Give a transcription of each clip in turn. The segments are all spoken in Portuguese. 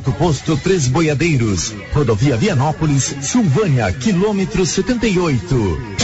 Posto Três Boiadeiros, Rodovia Vianópolis, Silvânia, quilômetro 78.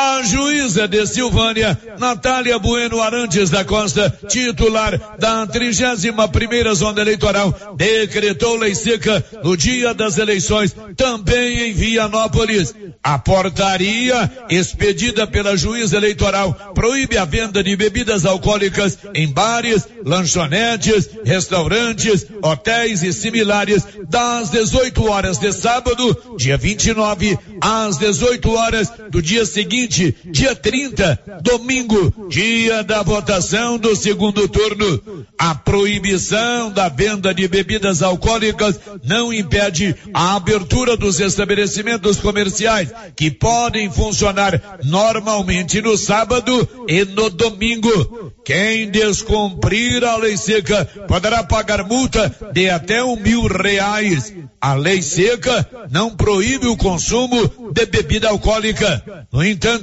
A juíza de Silvânia, Natália Bueno Arantes da Costa, titular da 31 primeira zona eleitoral, decretou lei seca no dia das eleições, também em Vianópolis. A portaria expedida pela juíza eleitoral proíbe a venda de bebidas alcoólicas em bares, lanchonetes, restaurantes, hotéis e similares das 18 horas de sábado, dia 29, às 18 horas do dia seguinte dia 30, domingo, dia da votação do segundo turno. A proibição da venda de bebidas alcoólicas não impede a abertura dos estabelecimentos comerciais, que podem funcionar normalmente no sábado e no domingo. Quem descumprir a lei seca poderá pagar multa de até um mil reais. A lei seca não proíbe o consumo de bebida alcoólica. No entanto,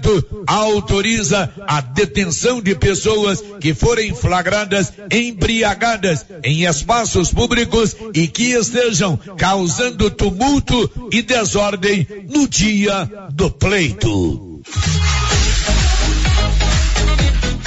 autoriza a detenção de pessoas que forem flagradas embriagadas em espaços públicos e que estejam causando tumulto e desordem no dia do pleito.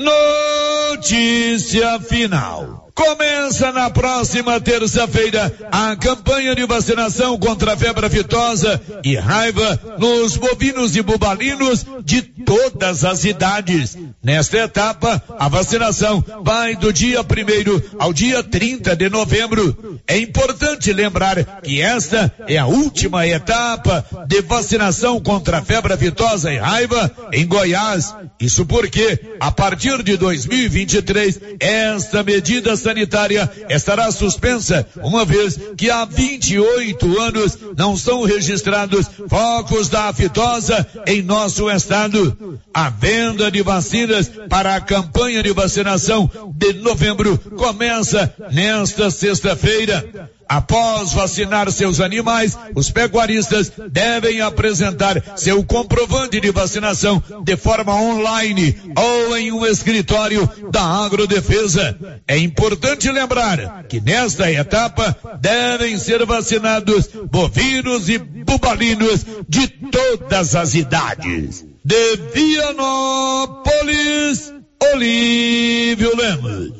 Notícia final. Começa na próxima terça-feira a campanha de vacinação contra a febre aftosa e raiva nos bovinos e bubalinos de todas as idades. Nesta etapa, a vacinação vai do dia 1 ao dia 30 de novembro. É importante lembrar que esta é a última etapa de vacinação contra a febre aftosa e raiva em Goiás. Isso porque, a partir de 2023, esta medida sanitária estará suspensa, uma vez que há 28 anos não são registrados focos da aftosa em nosso estado. A venda de vacinas para a campanha de vacinação de novembro começa nesta sexta-feira. Após vacinar seus animais, os pecuaristas devem apresentar seu comprovante de vacinação de forma online ou em um escritório da Agrodefesa. É importante lembrar que nesta etapa devem ser vacinados bovinos e bubalinos de todas as idades. De Vianópolis, Olívio Lemos.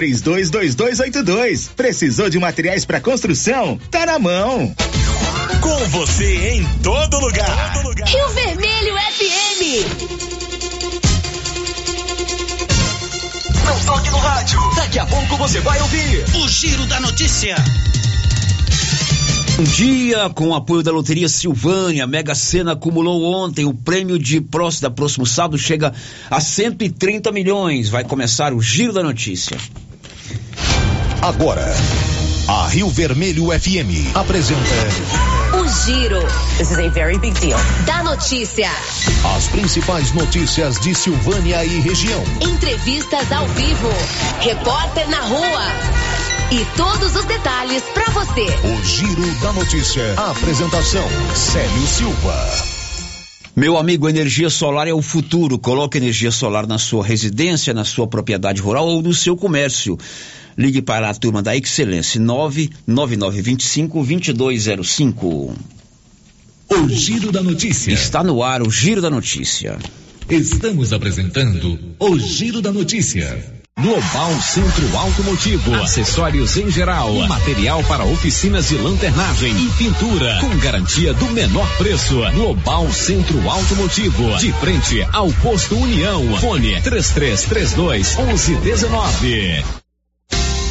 322282. Precisou de materiais para construção? Tá na mão. Com você em todo lugar. todo lugar. Rio Vermelho FM. Não toque no rádio. Daqui a pouco você vai ouvir o Giro da Notícia. Bom dia, com o apoio da Loteria Silvânia, a Mega Sena acumulou ontem o prêmio de próximo, da próximo sábado chega a 130 milhões. Vai começar o Giro da Notícia. Agora, a Rio Vermelho FM apresenta. O Giro. This is a very big deal. Da notícia. As principais notícias de Silvânia e região. Entrevistas ao vivo. Repórter na rua. E todos os detalhes para você. O Giro da Notícia. A apresentação: Célio Silva. Meu amigo, energia solar é o futuro. Coloque energia solar na sua residência, na sua propriedade rural ou no seu comércio. Ligue para a turma da Excelência 99925 2205. O Giro da Notícia. Está no ar o Giro da Notícia. Estamos apresentando o Giro da Notícia. Global Centro Automotivo, acessórios em geral, material para oficinas de lanternagem e pintura, com garantia do menor preço. Global Centro Automotivo, de frente ao posto União. Fone 3332 1119.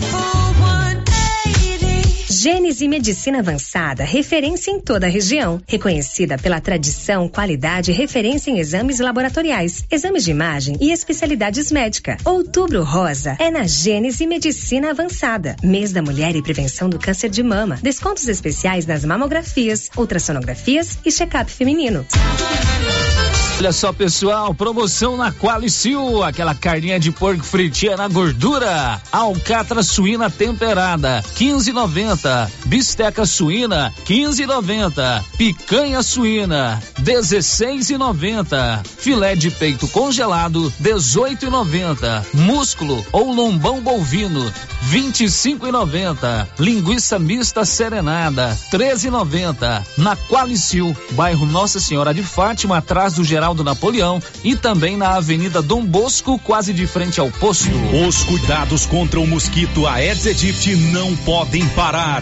my. Gênese Medicina Avançada, referência em toda a região. Reconhecida pela tradição, qualidade e referência em exames laboratoriais, exames de imagem e especialidades médicas. Outubro Rosa é na Gênese Medicina Avançada. Mês da Mulher e Prevenção do Câncer de Mama. Descontos especiais nas mamografias, ultrassonografias e check-up feminino. Olha só, pessoal, promoção na Qualicil, aquela carninha de porco fritinha na gordura. Alcatra suína temperada, 15,90. Bisteca suína, 15,90. Picanha suína, 16,90. Filé de peito congelado 18,90. Músculo ou lombão bovino 25,90. Linguiça mista serenada 13,90. Na Qualicil, bairro Nossa Senhora de Fátima, atrás do Geraldo Napoleão e também na Avenida Dom Bosco, quase de frente ao posto. Os cuidados contra o mosquito Aedes aegypti não podem parar.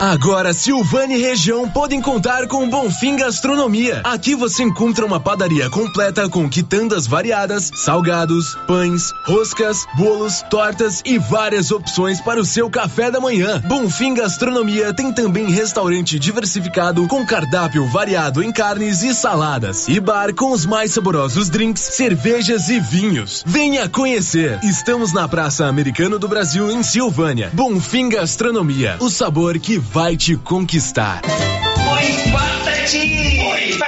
Agora, Silvânia e região podem contar com Bonfim Gastronomia. Aqui você encontra uma padaria completa com quitandas variadas, salgados, pães, roscas, bolos, tortas e várias opções para o seu café da manhã. Bonfim Gastronomia tem também restaurante diversificado com cardápio variado em carnes e saladas. E bar com os mais saborosos drinks, cervejas e vinhos. Venha conhecer. Estamos na Praça Americano do Brasil, em Silvânia. Bonfim Gastronomia. O sabor que vai te conquistar. Oi, Patati! Oi, Patata!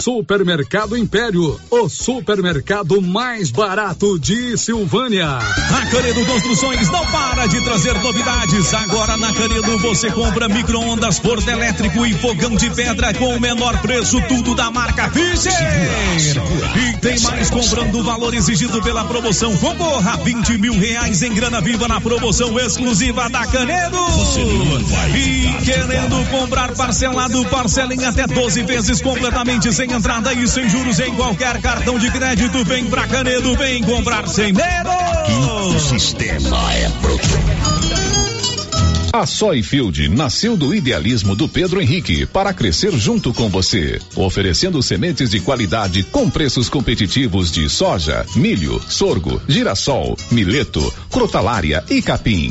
Supermercado Império, o supermercado mais barato de Silvânia. A Canedo Construções não para de trazer novidades. Agora na Canedo você compra micro-ondas, forno elétrico e fogão de pedra com o menor preço, tudo da marca Fischer. E tem mais comprando o valor exigido pela promoção. Concorra a 20 mil reais em grana viva na promoção exclusiva da Canedo. E querendo comprar parcelado, parcela em até 12 vezes completamente sem entrada e sem juros em qualquer cartão de crédito. Vem pra Canedo, vem comprar sem medo. O sistema é A Soyfield nasceu do idealismo do Pedro Henrique para crescer junto com você, oferecendo sementes de qualidade com preços competitivos de soja, milho, sorgo, girassol, mileto, crotalária e capim.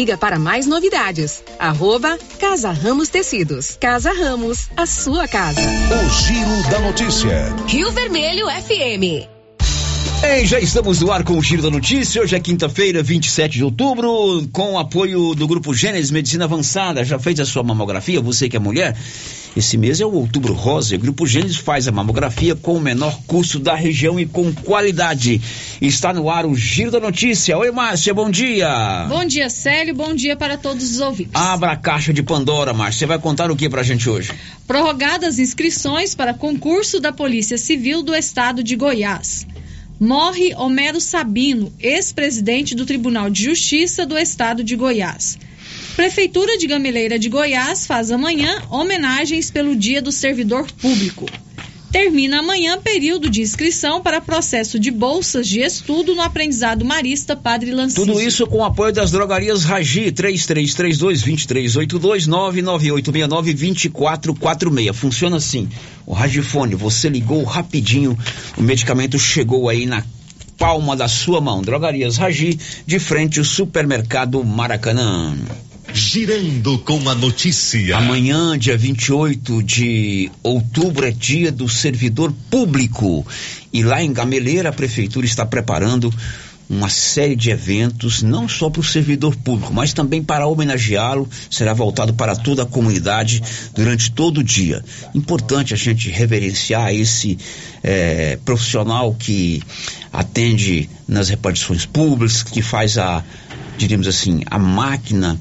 Siga para mais novidades. Arroba Casa Ramos Tecidos. Casa Ramos, a sua casa. O Giro da Notícia. Rio Vermelho FM. Ei, já estamos no ar com o Giro da Notícia. Hoje é quinta-feira, 27 de outubro, com o apoio do Grupo Gênesis Medicina Avançada. Já fez a sua mamografia? Você que é mulher? Esse mês é o Outubro Rosa. O Grupo Gênesis faz a mamografia com o menor custo da região e com qualidade. Está no ar o Giro da Notícia. Oi, Márcia, bom dia. Bom dia, Célio. Bom dia para todos os ouvintes. Abra a caixa de Pandora, Márcia. Você vai contar o que pra gente hoje? Prorrogadas inscrições para concurso da Polícia Civil do Estado de Goiás. Morre Homero Sabino, ex-presidente do Tribunal de Justiça do Estado de Goiás. Prefeitura de Gameleira de Goiás faz amanhã homenagens pelo Dia do Servidor Público. Termina amanhã período de inscrição para processo de bolsas de estudo no aprendizado marista Padre Lancísio. Tudo isso com o apoio das drogarias Ragi, 3332-2382, 99869-2446. Funciona assim, o Ragifone, você ligou rapidinho, o medicamento chegou aí na palma da sua mão. Drogarias Ragi, de frente ao supermercado Maracanã. Girando com a notícia. Amanhã, dia 28 de outubro, é dia do servidor público. E lá em Gameleira, a prefeitura está preparando uma série de eventos, não só para o servidor público, mas também para homenageá-lo. Será voltado para toda a comunidade durante todo o dia. Importante a gente reverenciar esse eh, profissional que atende nas repartições públicas, que faz a, diríamos assim, a máquina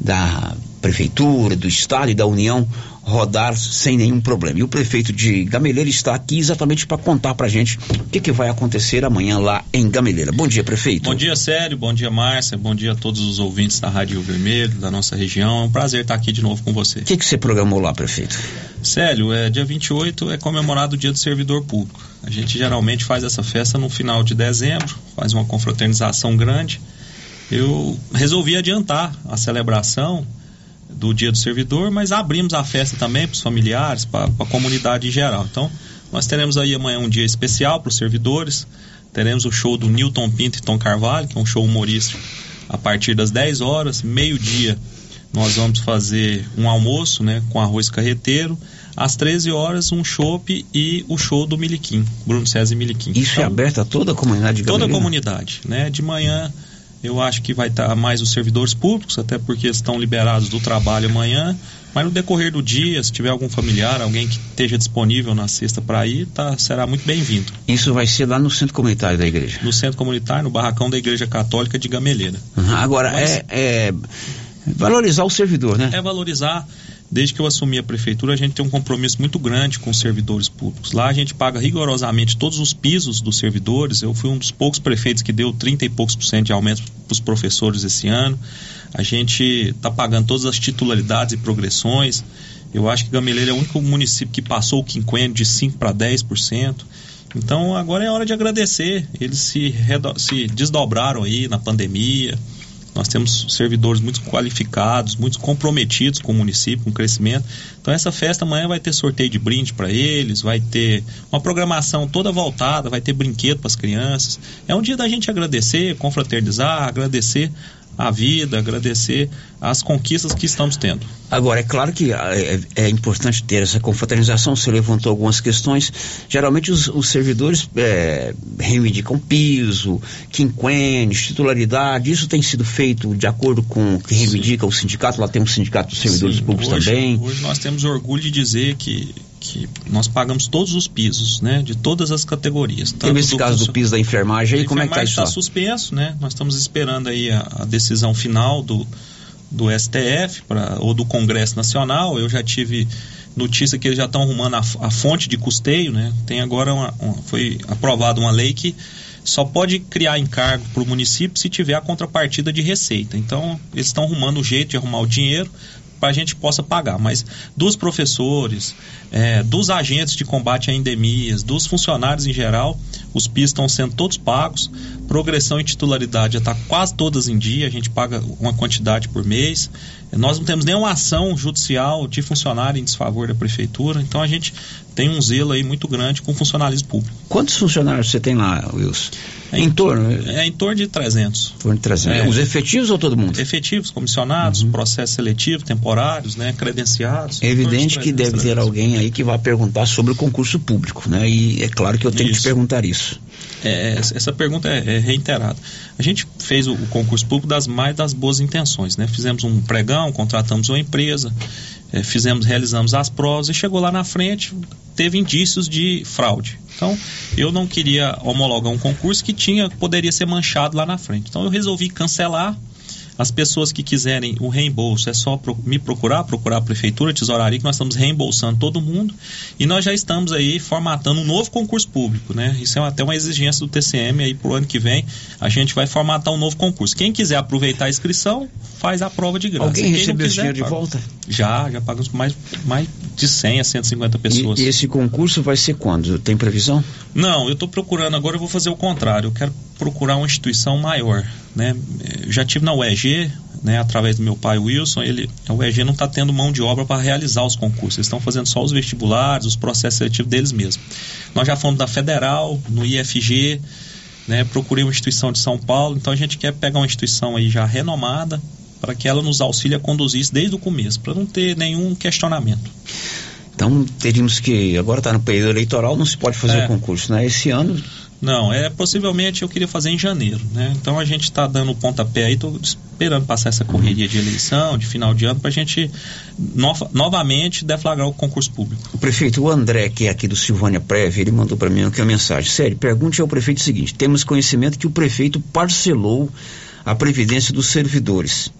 da prefeitura, do estado e da União rodar sem nenhum problema. E o prefeito de Gameleira está aqui exatamente para contar para gente o que, que vai acontecer amanhã lá em Gameleira. Bom dia, prefeito. Bom dia, Sério. Bom dia, Márcia. Bom dia a todos os ouvintes da Rádio Vermelho, da nossa região. É um prazer estar aqui de novo com você. O que, que você programou lá, prefeito? Célio, é, dia 28 é comemorado o Dia do Servidor Público. A gente geralmente faz essa festa no final de dezembro, faz uma confraternização grande. Eu resolvi adiantar a celebração do Dia do Servidor, mas abrimos a festa também para os familiares, para a comunidade em geral. Então, nós teremos aí amanhã um dia especial para os servidores. Teremos o show do Newton Pinto e Tom Carvalho, que é um show humorístico, a partir das 10 horas, meio-dia. Nós vamos fazer um almoço, né, com arroz carreteiro. Às 13 horas, um chopp e o show do Miliquim, Bruno César e Miliquim. Isso então, é aberto a toda a comunidade de Toda a comunidade, né? De manhã eu acho que vai estar mais os servidores públicos, até porque estão liberados do trabalho amanhã. Mas no decorrer do dia, se tiver algum familiar, alguém que esteja disponível na sexta para ir, tá, será muito bem-vindo. Isso vai ser lá no centro comunitário da igreja? No centro comunitário, no barracão da Igreja Católica de Gameleira. Uhum. Agora, Mas, é, é valorizar o servidor, né? É valorizar desde que eu assumi a prefeitura, a gente tem um compromisso muito grande com os servidores públicos. Lá a gente paga rigorosamente todos os pisos dos servidores. Eu fui um dos poucos prefeitos que deu 30 e poucos por cento de aumento para os professores esse ano. A gente está pagando todas as titularidades e progressões. Eu acho que Gameleira é o único município que passou o quinquênio de 5 para 10%. Então agora é hora de agradecer. Eles se, se desdobraram aí na pandemia Nós temos servidores muito qualificados, muito comprometidos com o município, com o crescimento. Então essa festa amanhã vai ter sorteio de brinde para eles, vai ter uma programação toda voltada, vai ter brinquedo para as crianças. É um dia da gente agradecer, confraternizar, agradecer a vida, agradecer as conquistas que estamos tendo. Agora, é claro que é, é importante ter essa confraternização, você levantou algumas questões. Geralmente os, os servidores é, reivindicam piso, quinquênios, titularidade, isso tem sido feito de acordo com o que reivindica Sim. o sindicato, lá tem um sindicato dos servidores Sim, públicos hoje, também. Hoje nós temos orgulho de dizer que que nós pagamos todos os pisos, né, de todas as categorias. Teve esse caso do piso da enfermagem aí, como é que está isso? está suspenso, né? Nós estamos esperando aí a, a decisão final do, do STF pra, ou do Congresso Nacional. Eu já tive notícia que eles já estão arrumando a, a, fonte de custeio, né? Tem agora uma, uma, foi aprovada uma lei que só pode criar encargo para o município se tiver a contrapartida de receita. Então, eles estão arrumando o jeito de arrumar o dinheiro a gente possa pagar. Mas dos professores, é, dos agentes de combate a endemias, dos funcionários em geral, os PIS estão sendo todos pagos. Progressão e titularidade já está quase todas em dia, a gente paga uma quantidade por mês. Nós não temos nenhuma ação judicial de funcionário em desfavor da prefeitura, então a gente tem um zelo aí muito grande com o funcionalismo público. Quantos funcionários você tem lá, Wilson? É em, em torno? É em torno de 300. Torno de 300. É. Os efetivos ou todo mundo? Efetivos, comissionados, uhum. processo seletivo, temporários, né, credenciados. É evidente que deve ter alguém aí que vai perguntar sobre o concurso público, né? E é claro que eu tenho isso. que te perguntar isso. É, essa pergunta é, é, reiterada. A gente fez o, o, concurso público das mais das boas intenções, né? Fizemos um pregão, contratamos uma empresa, é, fizemos, realizamos as provas e chegou lá na frente, teve indícios de fraude. Então, eu não queria homologar um concurso que tinha poderia ser manchado lá na frente. Então, eu resolvi cancelar as pessoas que quiserem o reembolso, é só me procurar, procurar a Prefeitura, Tesouraria, que nós estamos reembolsando todo mundo. E nós já estamos aí formatando um novo concurso público, né? Isso é até uma exigência do TCM aí pro ano que vem. A gente vai formatar um novo concurso. Quem quiser aproveitar a inscrição, faz a prova de graça. Alguém recebeu esse dinheiro de volta? Já, já pagamos mais, mais de 100 a 150 pessoas. E, e esse concurso vai ser quando? Tem previsão? Não, eu estou procurando agora, eu vou fazer o contrário. Eu quero procurar uma instituição maior, né? Eu já tive na UEG, né, através do meu pai Wilson, ele, a UEG não está tendo mão de obra para realizar os concursos, eles estão fazendo só os vestibulares, os processos seletivos deles mesmos. Nós já fomos da Federal, no IFG, né, procurei uma instituição de São Paulo, então a gente quer pegar uma instituição aí já renomada, para que ela nos auxilie a conduzir isso desde o começo, para não ter nenhum questionamento. Então teríamos que, agora está no período eleitoral, não se pode fazer É. o concurso, né? Esse ano Não, é possivelmente eu queria fazer em janeiro, né? Então a gente está dando o pontapé aí, estou esperando passar essa correria de eleição, de final de ano, para a gente nova- novamente deflagrar o concurso público. O prefeito, o André, que é aqui do Silvânia Prévia, ele mandou para mim aqui uma mensagem. Sério, pergunte ao prefeito o seguinte: temos conhecimento que o prefeito parcelou a previdência dos servidores.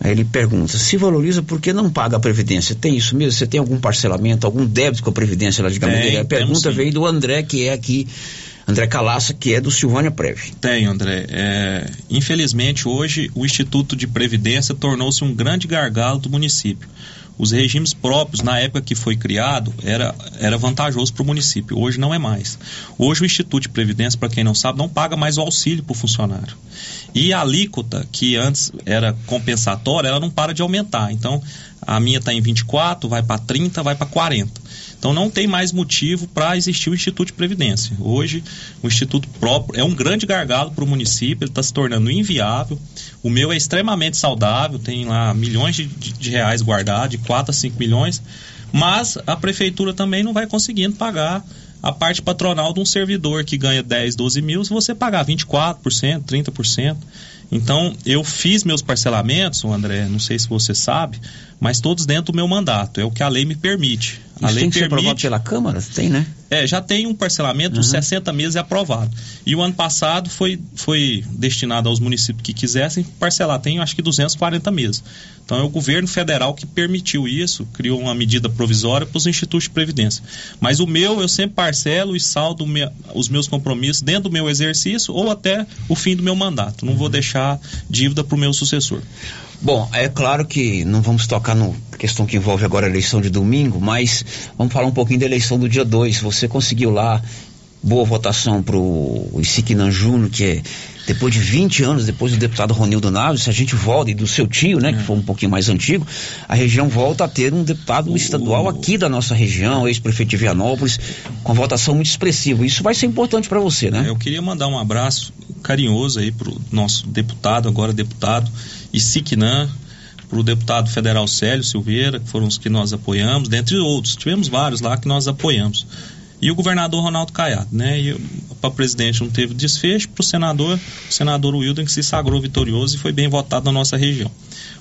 Aí ele pergunta: se valoriza, por que não paga a previdência? Tem isso mesmo? Você tem algum parcelamento, algum débito com a previdência lá de Gameleira? A pergunta veio do André, que é aqui, André Calaça, que é do Silvânia Prévia. Tem, André. É, infelizmente, hoje, o Instituto de Previdência tornou-se um grande gargalo do município. Os regimes próprios, na época que foi criado, era, era vantajoso para o município. Hoje não é mais. Hoje, o Instituto de Previdência, para quem não sabe, não paga mais o auxílio para o funcionário. E a alíquota, que antes era compensatória, ela não para de aumentar. Então, a minha está em 24, vai para 30, vai para 40. Então não tem mais motivo para existir o Instituto de Previdência. Hoje, o Instituto próprio é um grande gargalo para o município, ele está se tornando inviável. O meu é extremamente saudável, tem lá milhões de, de- reais guardados, de 4 a 5 milhões, mas a prefeitura também não vai conseguindo pagar a parte patronal de um servidor que ganha 10, 12 mil, se você pagar 24%, 30%. Então, eu fiz meus parcelamentos, André, não sei se você sabe, mas todos dentro do meu mandato. É o que a lei me permite. a Isso lei tem que ser aprovado permite. pela Câmara? Tem, né? É, já tem um parcelamento, Uhum. os 60 meses é aprovado. E o ano passado foi, foi destinado aos municípios que quisessem parcelar, tem acho que 240 meses. Então é o governo federal que permitiu isso, criou uma medida provisória para os institutos de previdência. Mas o meu, eu sempre parcelo e saldo me- os meus compromissos dentro do meu exercício ou até o fim do meu mandato. Não vou deixar dívida para o meu sucessor. Bom, é claro que não vamos tocar na questão que envolve agora a eleição de domingo, mas vamos falar um pouquinho da eleição do dia 2. Você conseguiu lá boa votação pro Isiquinan Júnior, que é depois de 20 anos, depois do deputado Ronildo Naves, se a gente volta, e do seu tio, né, que foi um pouquinho mais antigo, a região volta a ter um deputado estadual aqui da nossa região, ex-prefeito de Vianópolis, com votação muito expressiva. Isso vai ser importante para você, né? Eu queria mandar um abraço carinhoso aí pro nosso deputado, agora deputado, Isiquinan, para o deputado federal Célio Silveira, que foram os que nós apoiamos, dentre outros. Tivemos vários lá que nós apoiamos. E o governador Ronaldo Caiado, né? E para presidente não teve desfecho, para o senador, o senador Wilden que se sagrou vitorioso e foi bem votado na nossa região.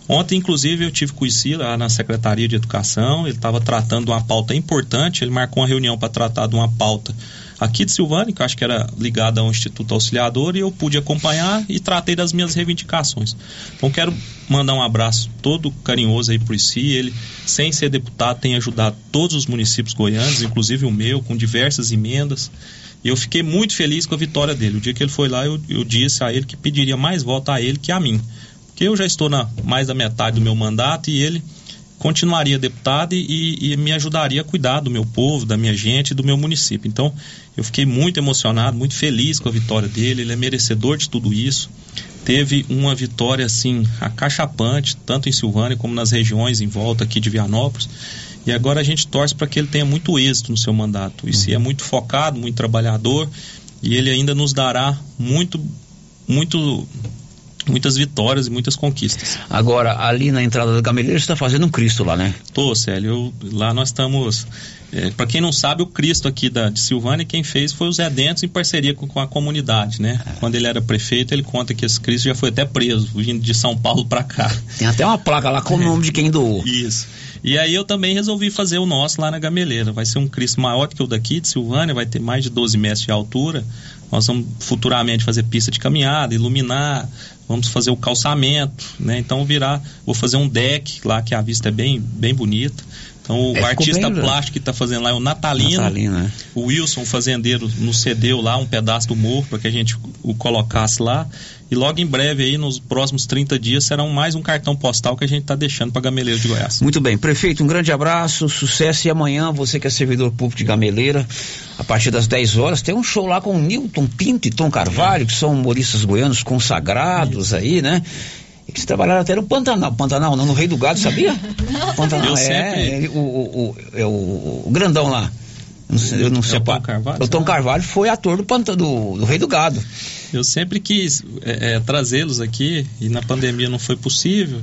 Ontem, inclusive, eu tive com o lá na Secretaria de Educação, ele estava tratando uma pauta importante, ele marcou uma reunião para tratar de uma pauta aqui de Silvânia, que acho que era ligada ao Instituto Auxiliador, e eu pude acompanhar e tratei das minhas reivindicações. Então quero mandar um abraço todo carinhoso aí por si. Ele, sem ser deputado, tem ajudado todos os municípios goianos, inclusive o meu, com diversas emendas. E eu fiquei muito feliz com a vitória dele. O dia que ele foi lá, eu, eu disse a ele que pediria mais voto a ele que a mim. Porque eu já estou na mais da metade do meu mandato e ele continuaria deputado e, e, me ajudaria a cuidar do meu povo, da minha gente, do meu município. Então, eu fiquei muito emocionado, muito feliz com a vitória dele. Ele é merecedor de tudo isso. Teve uma vitória assim acachapante, tanto em Silvânia como nas regiões em volta aqui de Vianópolis. E agora a gente torce para que ele tenha muito êxito no seu mandato. E se é muito focado, muito trabalhador, e ele ainda nos dará muito, muito muitas vitórias e muitas conquistas. Agora, ali na entrada da Gameleira, você está fazendo um Cristo lá, né? Tô, Célio. Eu, lá nós estamos. É, para quem não sabe, o Cristo aqui da, de Silvânia, quem fez foi o Zé Dentes em parceria com, com a comunidade, né? É. Quando ele era prefeito, ele conta que esse Cristo já foi até preso, vindo de São Paulo para cá. Tem até uma placa lá com o nome de quem doou. Isso. E aí eu também resolvi fazer o nosso lá na Gameleira. Vai ser um Cristo maior que o daqui de Silvânia, vai ter mais de 12 metros de altura. Nós vamos futuramente fazer pista de caminhada, iluminar, vamos fazer o calçamento, né? Então virar, vou fazer um deck lá que a vista é bem, bem bonita. Então o é, artista bem, plástico que está fazendo lá é o Natalino. Natalino né? O Wilson, fazendeiro, nos cedeu lá um pedaço do morro para que a gente o colocasse lá. E logo em breve, aí, nos próximos 30 dias, será mais um cartão postal que a gente está deixando para Gameleira de Goiás. Muito bem. Prefeito, um grande abraço, sucesso. E amanhã, você que é servidor público de Gameleira, a partir das 10 horas, tem um show lá com Newton Pinto e Tom Carvalho, que são humoristas goianos consagrados Isso. aí, né? E que trabalharam até no Pantanal. Pantanal, não, no Rei do Gado, sabia? Pantanal, é, é, o, o, é o, o grandão lá. Eu não sei, eu não sei é o Tom Carvalho. O Tom Carvalho foi ator do, do, do Rei do Gado. Eu sempre quis é, é, trazê-los aqui e na pandemia não foi possível.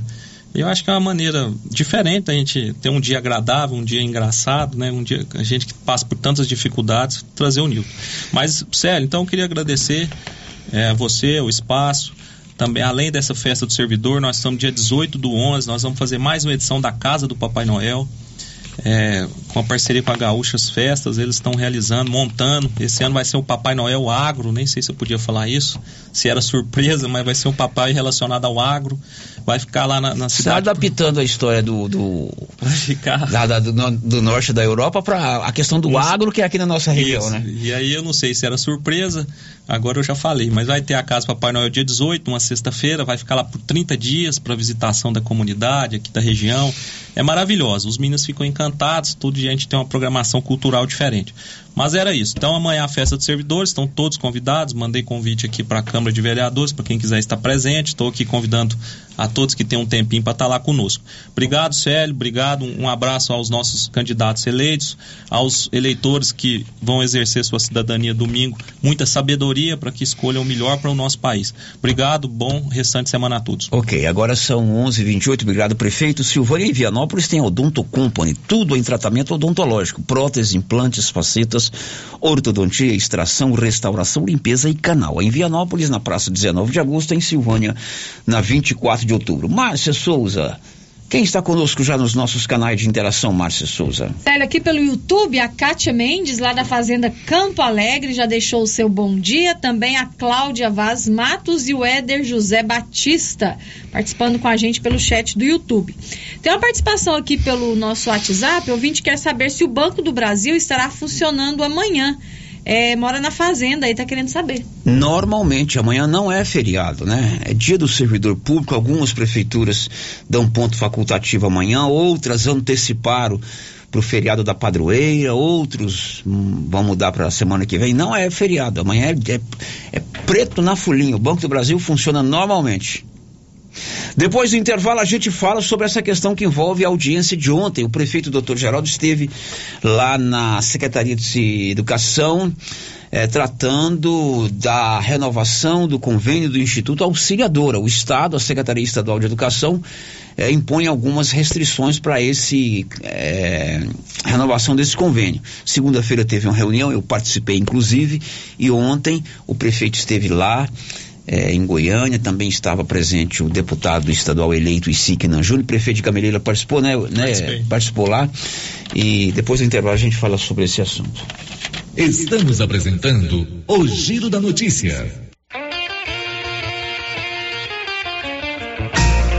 Eu acho que é uma maneira diferente a gente ter um dia agradável, um dia engraçado, né? Um dia a gente que passa por tantas dificuldades, trazer o Nilton. Mas, sério, então eu queria agradecer é, a você, o espaço. Também, além dessa festa do servidor, nós estamos dia 18 do 11, nós vamos fazer mais uma edição da Casa do Papai Noel é, com a parceria com a Gaúchas Festas, eles estão realizando, montando. Esse ano vai ser o Papai Noel Agro, nem sei se eu podia falar isso, se era surpresa, mas vai ser um papai relacionado ao agro. Vai ficar lá na, na cidade. Está adaptando a história do. do vai ficar. Da, da, do, do, norte da Europa para a questão do isso. agro, que é aqui na nossa região, isso. né? E aí eu não sei se era surpresa, agora eu já falei, mas vai ter a casa Papai Noel dia 18, uma sexta-feira, vai ficar lá por 30 dias para visitação da comunidade aqui da região. É maravilhoso, os meninos ficam encantados, todo dia a gente tem uma programação cultural diferente. Mas era isso. Então amanhã a festa dos servidores, estão todos convidados. Mandei convite aqui para a Câmara de Vereadores, para quem quiser estar presente. Estou aqui convidando a todos que têm um tempinho para estar lá conosco. Obrigado, Célio. Obrigado. Um abraço aos nossos candidatos eleitos, aos eleitores que vão exercer sua cidadania domingo. Muita sabedoria para que escolham o melhor para o nosso país. Obrigado. Bom restante semana a todos. Ok, agora são 11h28. Obrigado, prefeito. Silvânia em Vianópolis tem Odonto Company. Tudo em tratamento odontológico: próteses, implantes, facetas ortodontia, extração, restauração, limpeza e canal. Em Vianópolis, na praça 19 de agosto, em Silvânia, na 24 de outubro. Márcia Souza, quem está conosco já nos nossos canais de interação, Márcia Souza? Célio, aqui pelo YouTube, a Kátia Mendes, lá da Fazenda Campo Alegre, já deixou o seu bom dia. Também a Cláudia Vaz Matos e o Éder José Batista, participando com a gente pelo chat do YouTube. Tem uma participação aqui pelo nosso WhatsApp. O ouvinte quer saber se o Banco do Brasil estará funcionando amanhã é, mora na fazenda e está querendo saber. Normalmente, amanhã não é feriado, né? É dia do servidor público, algumas prefeituras dão ponto facultativo amanhã, outras anteciparam pro feriado da padroeira, outros hum, vão mudar para a semana que vem. Não é feriado, amanhã é, é, é preto na folhinha. O Banco do Brasil funciona normalmente. Depois do intervalo, a gente fala sobre essa questão que envolve a audiência de ontem. O prefeito doutor Geraldo esteve lá na Secretaria de Educação. É, tratando da renovação do convênio do Instituto Auxiliadora. O Estado, a Secretaria Estadual de Educação, é, impõe algumas restrições para esse é, renovação desse convênio. Segunda-feira teve uma reunião, eu participei inclusive, e ontem o prefeito esteve lá é, em Goiânia, também estava presente o deputado estadual eleito Isiquenan Júnior, prefeito de Gameleira participou, né, né participou lá, e depois do intervalo a gente fala sobre esse assunto. Estamos apresentando o Giro da Notícia.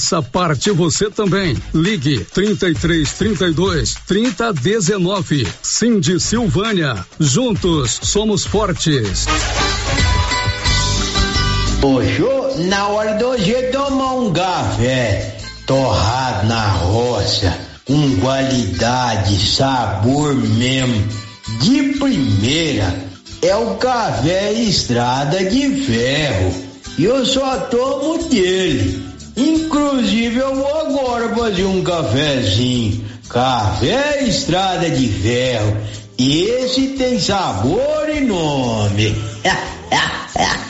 Faça parte você também. Ligue 33 32 30 19. Cindy Silvânia. Juntos somos fortes. Hoje, na hora do hoje tomar um café torrado na roça, com qualidade, sabor mesmo, de primeira, é o café Estrada de Ferro. E eu só tomo dele. Inclusive eu vou agora fazer um cafezinho. Café Estrada de Ferro. Esse tem sabor e nome.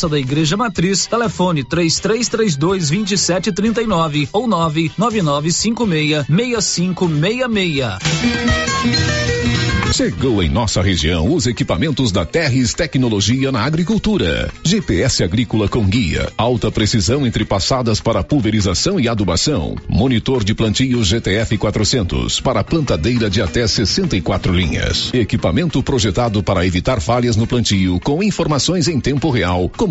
Praça da Igreja Matriz, telefone 3332 2739 ou 99956 6566. Chegou em nossa região os equipamentos da Terres Tecnologia na Agricultura. GPS agrícola com guia, alta precisão entre passadas para pulverização e adubação. Monitor de plantio GTF 400 para plantadeira de até 64 linhas. Equipamento projetado para evitar falhas no plantio com informações em tempo real, como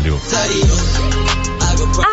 Carvalho.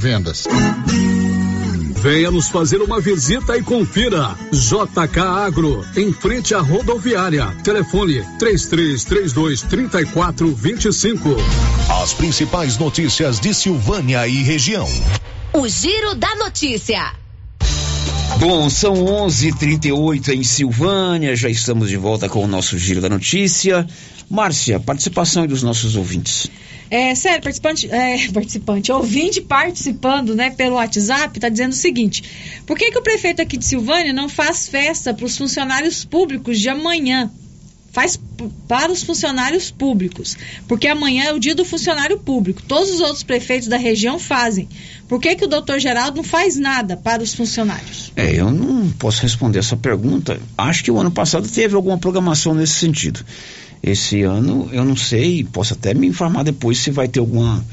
vendas. Venha nos fazer uma visita e confira. JK Agro, em frente à rodoviária. Telefone 3332 3425. As principais notícias de Silvânia e região. O Giro da Notícia. Bom, são 11:38 em Silvânia. Já estamos de volta com o nosso giro da notícia. Márcia, participação dos nossos ouvintes. É, sério, participante, é, participante, ouvinte participando, né, pelo WhatsApp, está dizendo o seguinte: por que, que o prefeito aqui de Silvânia não faz festa para os funcionários públicos de amanhã? Faz para os funcionários públicos, porque amanhã é o dia do funcionário público. Todos os outros prefeitos da região fazem. Por que, que o doutor Geraldo não faz nada para os funcionários? É, eu não posso responder essa pergunta. Acho que o ano passado teve alguma programação nesse sentido. Esse ano eu não sei, posso até me informar depois se vai ter alguma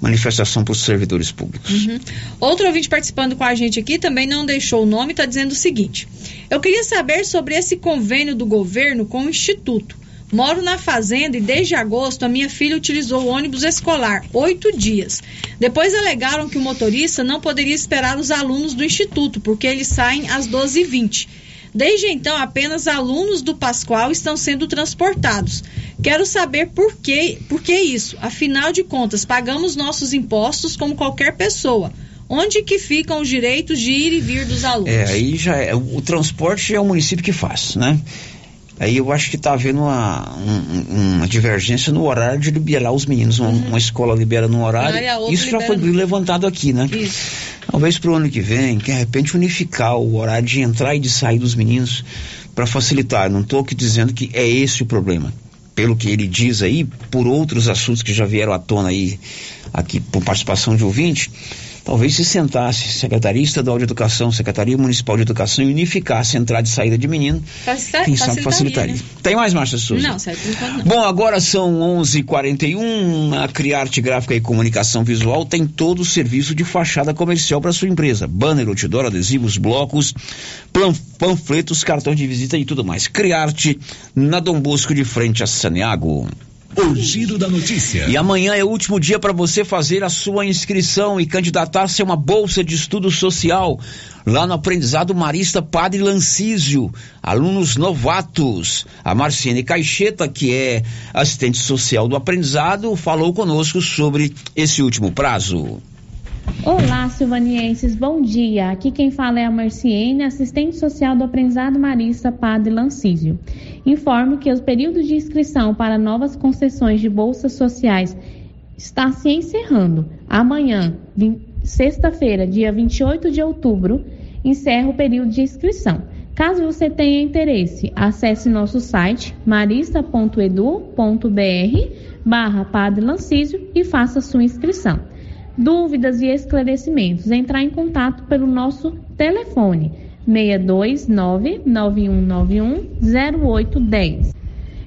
manifestação para os servidores públicos. Uhum. Outro ouvinte participando com a gente aqui também não deixou o nome, está dizendo o seguinte: Eu queria saber sobre esse convênio do governo com o Instituto. Moro na fazenda e desde agosto a minha filha utilizou o ônibus escolar, oito dias. Depois alegaram que o motorista não poderia esperar os alunos do instituto, porque eles saem às 12h20. Desde então, apenas alunos do Pascoal estão sendo transportados. Quero saber por que, por que isso. Afinal de contas, pagamos nossos impostos como qualquer pessoa. Onde que ficam os direitos de ir e vir dos alunos? É, aí já é, o transporte é o município que faz, né? Aí eu acho que está havendo uma, um, uma divergência no horário de liberar os meninos. Uma, uhum. uma escola libera num horário. Isso já foi levantado aqui, né? Isso. Talvez para o ano que vem, que de repente unificar o horário de entrar e de sair dos meninos para facilitar. Não estou aqui dizendo que é esse o problema. Pelo que ele diz aí, por outros assuntos que já vieram à tona aí, aqui por participação de ouvinte, talvez se sentasse Secretaria Estadual de Educação, Secretaria Municipal de Educação e unificasse a entrada e saída de menino, Facilita quem sabe facilitaria. Né? Tem mais, Márcia Souza? Não, certo, não. Bom, agora são 11:41 h 41 a Criarte Gráfica e Comunicação Visual tem todo o serviço de fachada comercial para sua empresa. Banner, outdoor, adesivos, blocos, panfletos, cartões de visita e tudo mais. Criarte, na Dom Bosco de frente a Saneago. O giro da notícia. E amanhã é o último dia para você fazer a sua inscrição e candidatar-se a uma bolsa de estudo social lá no aprendizado Marista Padre Lancísio. Alunos novatos. A Marciane Caixeta, que é assistente social do aprendizado, falou conosco sobre esse último prazo. Olá, silvanienses, bom dia. Aqui quem fala é a Marciene, assistente social do Aprendizado Marista Padre Lancísio. Informo que os períodos de inscrição para novas concessões de bolsas sociais está se encerrando. Amanhã, sexta-feira, dia 28 de outubro, encerra o período de inscrição. Caso você tenha interesse, acesse nosso site marista.edu.br barra Padre Lancísio e faça sua inscrição dúvidas e esclarecimentos, entrar em contato pelo nosso telefone 629-9191-0810.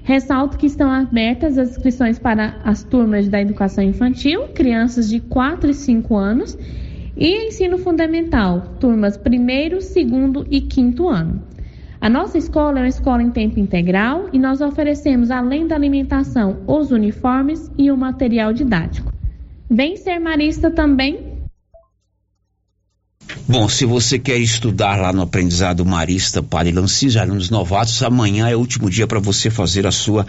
Ressalto que estão abertas as inscrições para as turmas da educação infantil, crianças de 4 e 5 anos, e ensino fundamental, turmas primeiro, segundo e quinto ano. A nossa escola é uma escola em tempo integral e nós oferecemos, além da alimentação, os uniformes e o material didático. Vem ser marista também? Bom, se você quer estudar lá no aprendizado marista para Lancís, alunos novatos, amanhã é o último dia para você fazer a sua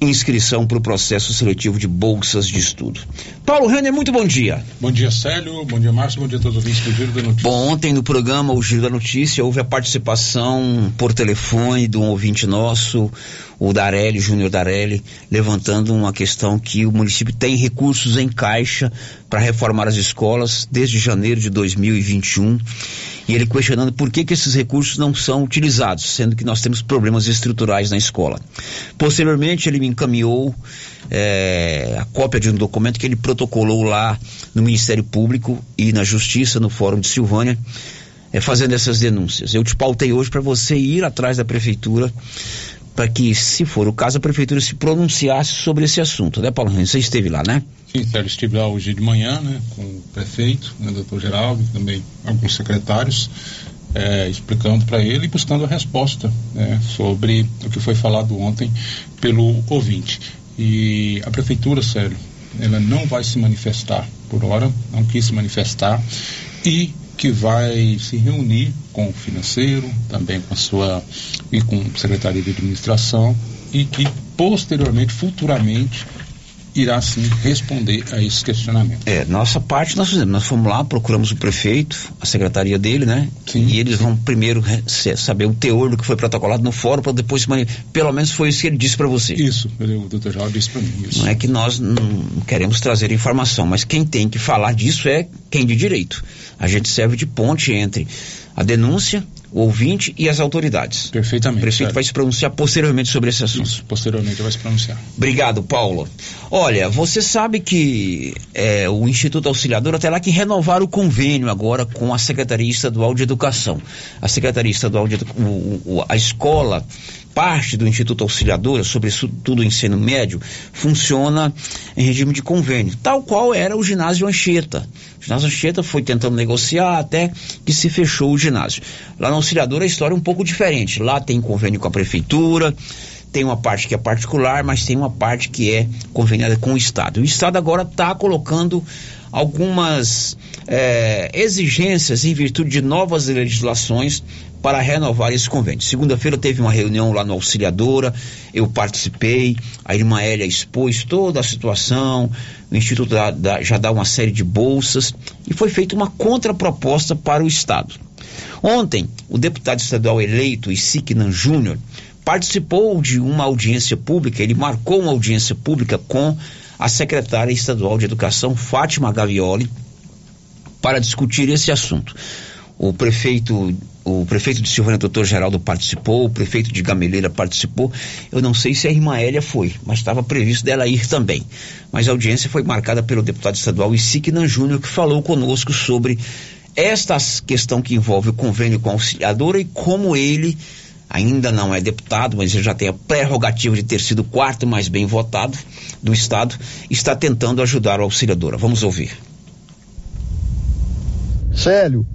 inscrição para o processo seletivo de bolsas de estudo. Paulo Renner, muito bom dia. Bom dia, Célio. Bom dia, Márcio. Bom dia a todos os ouvintes do Giro da Notícia. Bom, ontem no programa O Giro da Notícia houve a participação por telefone de um ouvinte nosso, o Darelli, Júnior Darelli, levantando uma questão que o município tem recursos em caixa para reformar as escolas desde janeiro de 2021 e ele questionando por que, que esses recursos não são utilizados, sendo que nós temos problemas estruturais na escola. Posteriormente, ele me encaminhou é, a cópia de um documento que ele protocolou lá no Ministério Público e na Justiça, no Fórum de Silvânia, é, fazendo essas denúncias. Eu te pautei hoje para você ir atrás da Prefeitura para que, se for o caso, a prefeitura se pronunciasse sobre esse assunto, né, Paulo Você esteve lá, né? Sim, Sérgio, estive lá hoje de manhã, né, com o prefeito, né, doutor Geraldo, também alguns secretários, é, explicando para ele e buscando a resposta né, sobre o que foi falado ontem pelo ouvinte. E a prefeitura, Sérgio, ela não vai se manifestar por hora, não quis se manifestar, e que vai se reunir com o financeiro, também com a sua e com a Secretaria de Administração e que posteriormente, futuramente, irá sim responder a esse questionamento. É, nossa parte nós fizemos, nós fomos lá, procuramos o prefeito, a secretaria dele, né? Sim, e eles vão primeiro saber o teor do que foi protocolado no fórum, para depois, pelo menos foi isso que ele disse para você. Isso, o doutor João disse para mim. Isso. Não é que nós não queremos trazer informação, mas quem tem que falar disso é quem de direito. A gente serve de ponte entre a denúncia o ouvinte e as autoridades. Perfeitamente. O prefeito certo. vai se pronunciar posteriormente sobre esse assunto. Isso, posteriormente vai se pronunciar. Obrigado, Paulo. Olha, você sabe que é, o Instituto Auxiliador até lá que renovar o convênio agora com a Secretaria Estadual de Educação. A Secretaria Estadual de Educação, a escola parte do Instituto Auxiliadora, sobretudo o ensino médio, funciona em regime de convênio, tal qual era o ginásio Anchieta. O ginásio Anchieta foi tentando negociar até que se fechou o ginásio. Lá na Auxiliadora a história é um pouco diferente. Lá tem convênio com a prefeitura, tem uma parte que é particular, mas tem uma parte que é conveniada com o Estado. O Estado agora está colocando algumas é, exigências em virtude de novas legislações para renovar esse convênio. Segunda-feira teve uma reunião lá no Auxiliadora, eu participei, a irmã Hélia expôs toda a situação, o Instituto dá, dá, já dá uma série de bolsas e foi feita uma contraproposta para o Estado. Ontem, o deputado estadual eleito, Isiknan Júnior, participou de uma audiência pública, ele marcou uma audiência pública com a secretária estadual de Educação, Fátima Gavioli, para discutir esse assunto. O prefeito o prefeito de Silvânia, doutor Geraldo, participou, o prefeito de Gameleira participou. Eu não sei se a irmã Hélia foi, mas estava previsto dela ir também. Mas a audiência foi marcada pelo deputado estadual Isignan Júnior, que falou conosco sobre esta questão que envolve o convênio com a auxiliadora e como ele ainda não é deputado, mas ele já tem a prerrogativa de ter sido o quarto mais bem votado do Estado, está tentando ajudar a auxiliadora. Vamos ouvir. Célio,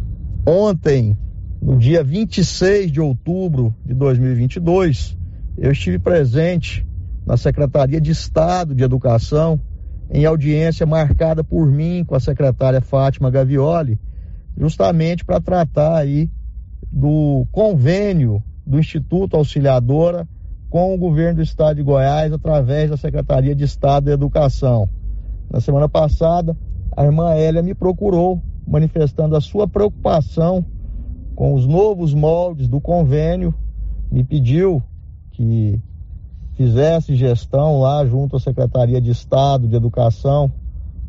ontem no dia 26 de outubro de 2022, eu estive presente na Secretaria de Estado de Educação, em audiência marcada por mim com a secretária Fátima Gavioli, justamente para tratar aí do convênio do Instituto Auxiliadora com o governo do estado de Goiás através da Secretaria de Estado de Educação. Na semana passada, a irmã Hélia me procurou manifestando a sua preocupação com os novos moldes do convênio, me pediu que fizesse gestão lá junto à Secretaria de Estado de Educação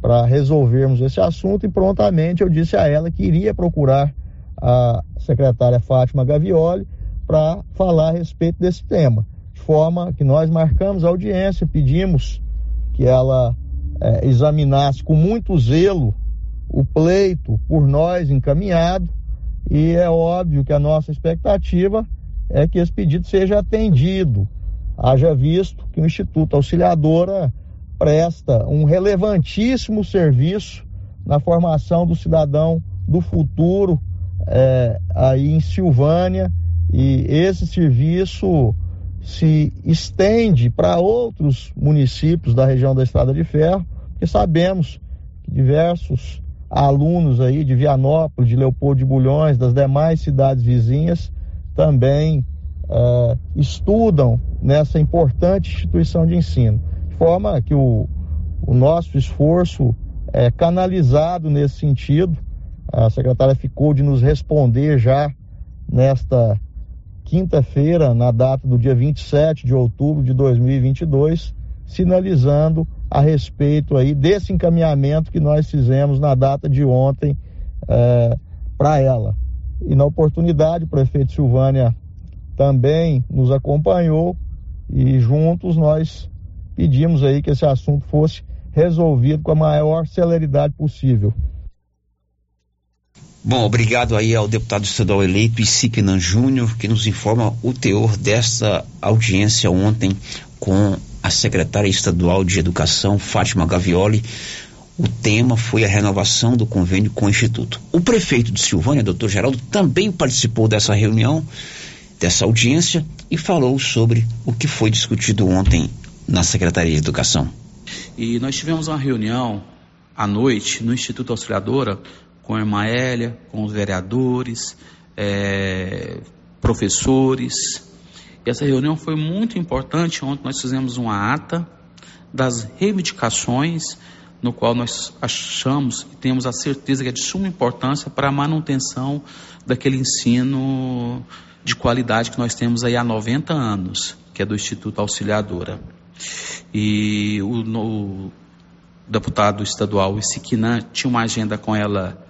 para resolvermos esse assunto e prontamente eu disse a ela que iria procurar a secretária Fátima Gavioli para falar a respeito desse tema. De forma que nós marcamos a audiência, pedimos que ela é, examinasse com muito zelo o pleito por nós encaminhado e é óbvio que a nossa expectativa é que esse pedido seja atendido, haja visto que o Instituto Auxiliadora presta um relevantíssimo serviço na formação do cidadão do futuro é, aí em Silvânia e esse serviço se estende para outros municípios da região da Estrada de Ferro, porque sabemos que diversos alunos aí de Vianópolis, de Leopoldo de Bulhões, das demais cidades vizinhas, também uh, estudam nessa importante instituição de ensino. De forma que o, o nosso esforço é canalizado nesse sentido. A secretária ficou de nos responder já nesta quinta-feira, na data do dia 27 de outubro de 2022, sinalizando a respeito aí desse encaminhamento que nós fizemos na data de ontem é, para ela. E na oportunidade, o prefeito Silvânia também nos acompanhou e juntos nós pedimos aí que esse assunto fosse resolvido com a maior celeridade possível. Bom, obrigado aí ao deputado estadual eleito Isiknan Júnior, que nos informa o teor desta audiência ontem com a secretária estadual de Educação, Fátima Gavioli. O tema foi a renovação do convênio com o Instituto. O prefeito de Silvânia, doutor Geraldo, também participou dessa reunião, dessa audiência, e falou sobre o que foi discutido ontem na Secretaria de Educação. E nós tivemos uma reunião à noite no Instituto Auxiliadora com a irmã com os vereadores, é, professores, e essa reunião foi muito importante. Ontem nós fizemos uma ata das reivindicações no qual nós achamos e temos a certeza que é de suma importância para a manutenção daquele ensino de qualidade que nós temos aí há 90 anos, que é do Instituto Auxiliadora. E o, o deputado estadual Isiquinã tinha uma agenda com ela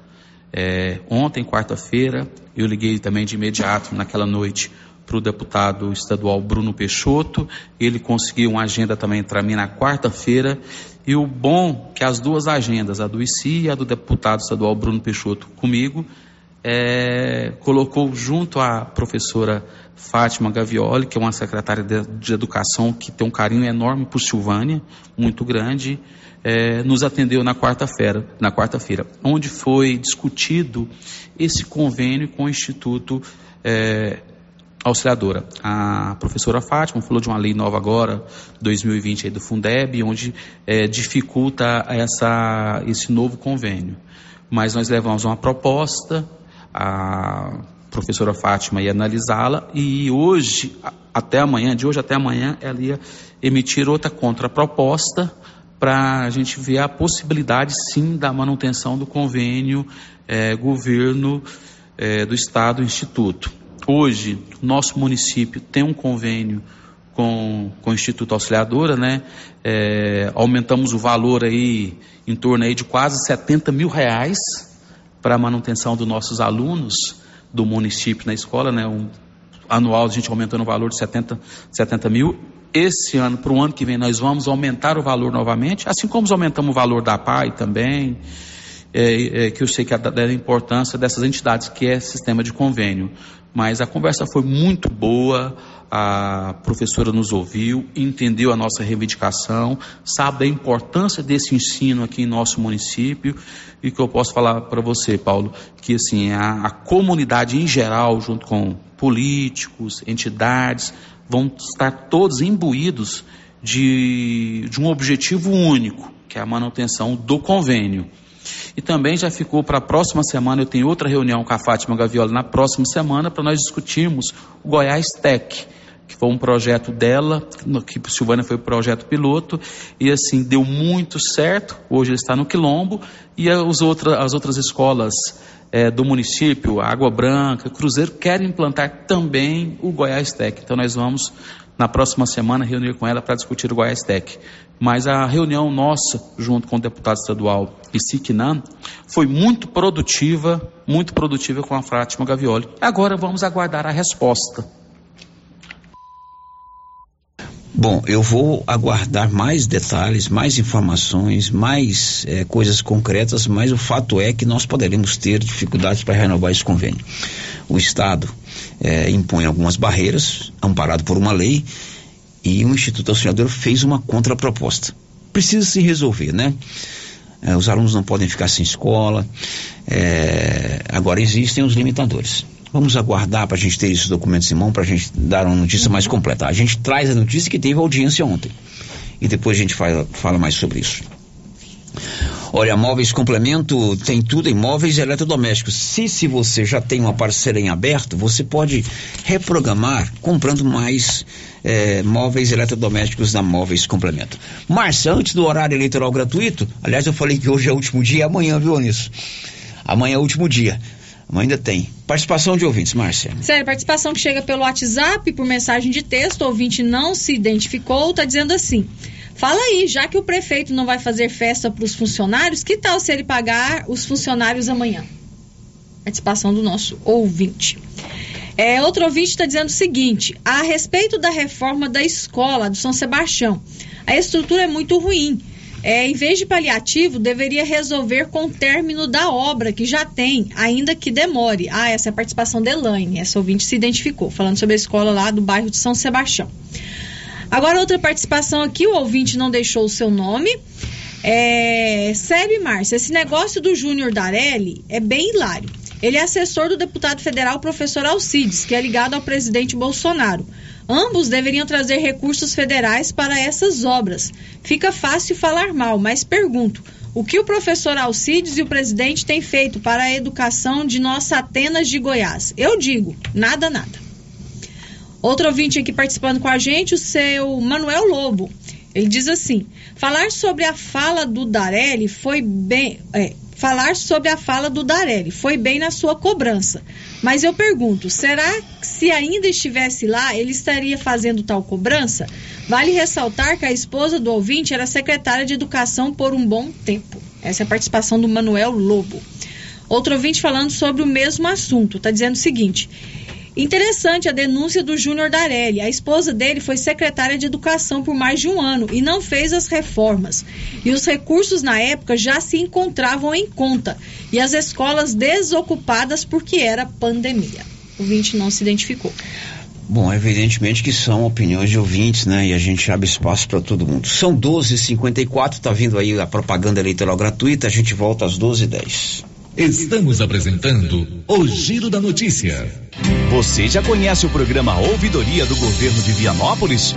é, ontem, quarta-feira. Eu liguei também de imediato naquela noite para o deputado estadual Bruno Peixoto. Ele conseguiu uma agenda também para mim na quarta-feira. E o bom que as duas agendas, a do ICI e a do deputado estadual Bruno Peixoto comigo, é, colocou junto à professora Fátima Gavioli, que é uma secretária de, de Educação que tem um carinho enorme por Silvânia, muito grande, é, nos atendeu na quarta-feira, na quarta-feira, onde foi discutido esse convênio com o Instituto é, auxiliadora. A professora Fátima falou de uma lei nova agora, 2020 aí do Fundeb, onde é, dificulta essa, esse novo convênio. Mas nós levamos uma proposta, a professora Fátima ia analisá-la e hoje, até amanhã, de hoje até amanhã, ela ia emitir outra contraproposta para a gente ver a possibilidade, sim, da manutenção do convênio é, governo é, do Estado Instituto. Hoje, nosso município tem um convênio com, com o Instituto Auxiliadora, né? É, aumentamos o valor aí em torno aí de quase 70 mil reais para a manutenção dos nossos alunos do município na escola, né? Um, anual a gente aumentando o valor de 70, 70 mil. Esse ano, para o ano que vem, nós vamos aumentar o valor novamente, assim como aumentamos o valor da PAI também, é, é, que eu sei que é da, importância dessas entidades que é sistema de convênio. Mas a conversa foi muito boa, a professora nos ouviu, entendeu a nossa reivindicação, sabe da importância desse ensino aqui em nosso município e que eu posso falar para você, Paulo, que assim a, a, comunidade em geral, junto com políticos, entidades, vão estar todos imbuídos de, de um objetivo único, que é a manutenção do convênio. E também já ficou para a próxima semana, eu tenho outra reunião com a Fátima Gaviola na próxima semana para nós discutirmos o Goiás Tech, que foi um projeto dela, que Silvânia foi o projeto piloto, e assim, deu muito certo, hoje ele está no Quilombo, e as, outra, as outras escolas é, do município, Água Branca, Cruzeiro, querem implantar também o Goiás Tech. Então nós vamos na próxima semana reunir com ela para discutir o Goiás Tech. Mas a reunião nossa, junto com o deputado estadual Isiquinan, foi muito produtiva, muito produtiva com a Fátima Gavioli. Agora vamos aguardar a resposta. Bom, eu vou aguardar mais detalhes, mais informações, mais é, coisas concretas, mas o fato é que nós poderemos ter dificuldades para renovar esse convênio. O Estado é, impõe algumas barreiras, amparado por uma lei, e o Instituto Auxiliador fez uma contraproposta. Precisa se resolver, né? É, os alunos não podem ficar sem escola, agora existem os limitadores. Vamos aguardar para a gente ter esses documentos em mão para a gente dar uma notícia mais completa. A gente traz a notícia que teve audiência ontem. E depois a gente fala, fala mais sobre isso. Olha, móveis complemento tem tudo em móveis eletrodomésticos. Se se você já tem uma parceira em aberto, você pode reprogramar comprando mais é, móveis eletrodomésticos da Móveis Complemento. Márcia, antes do horário eleitoral gratuito, aliás, eu falei que hoje é o último dia, amanhã, viu, nisso? Amanhã é o último dia. Ainda tem. Participação de ouvintes, Márcia. Sério, participação que chega pelo WhatsApp, por mensagem de texto, o ouvinte não se identificou, está dizendo assim. Fala aí, já que o prefeito não vai fazer festa para os funcionários, que tal se ele pagar os funcionários amanhã? Participação do nosso ouvinte. É, outro ouvinte está dizendo o seguinte: a respeito da reforma da escola do São Sebastião, a estrutura é muito ruim é, em vez de paliativo, deveria resolver com o término da obra que já tem, ainda que demore. Ah, essa é a participação da Elaine, essa ouvinte se identificou, falando sobre a escola lá do bairro de São Sebastião. Agora, outra participação aqui, o ouvinte não deixou o seu nome. É, sério, Márcia, esse negócio do Júnior Darelli é bem hilário. Ele é assessor do deputado federal professor Alcides, que é ligado ao presidente Bolsonaro. Ambos deveriam trazer recursos federais para essas obras. Fica fácil falar mal, mas pergunto: o que o professor Alcides e o presidente têm feito para a educação de nossa Atenas de Goiás? Eu digo: nada, nada. Outro ouvinte aqui participando com a gente, o seu Manuel Lobo. Ele diz assim: falar sobre a fala do Darelli foi bem. É, falar sobre a fala do Darelli foi bem na sua cobrança. Mas eu pergunto: será que se ainda estivesse lá, ele estaria fazendo tal cobrança? Vale ressaltar que a esposa do ouvinte era secretária de educação por um bom tempo. Essa é a participação do Manuel Lobo. Outro ouvinte falando sobre o mesmo assunto, está dizendo o seguinte: Interessante a denúncia do Júnior Darelli. A esposa dele foi secretária de educação por mais de um ano e não fez as reformas. E os recursos na época já se encontravam em conta. E as escolas desocupadas porque era pandemia. O ouvinte não se identificou. Bom, evidentemente que são opiniões de ouvintes, né? E a gente abre espaço para todo mundo. São 12h54, tá vindo aí a propaganda eleitoral gratuita. A gente volta às 12h10. Estamos apresentando o Giro da Notícia. Você já conhece o programa Ouvidoria do Governo de Vianópolis?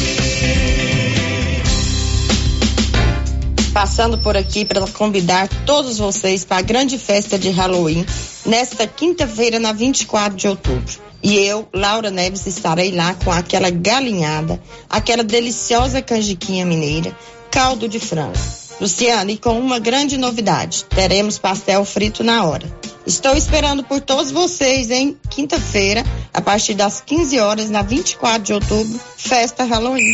Passando por aqui para convidar todos vocês para a grande festa de Halloween nesta quinta-feira, na 24 de outubro. E eu, Laura Neves, estarei lá com aquela galinhada, aquela deliciosa canjiquinha mineira, caldo de frango. Luciana, e com uma grande novidade: teremos pastel frito na hora. Estou esperando por todos vocês em quinta-feira, a partir das 15 horas, na 24 de outubro, festa Halloween.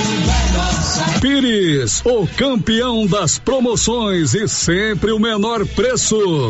Pires, o campeão das promoções e sempre o menor preço.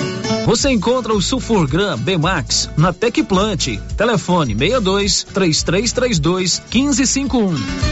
Você encontra o Sulfurgram Bemax na Tecplant. Telefone 62 3332 1551.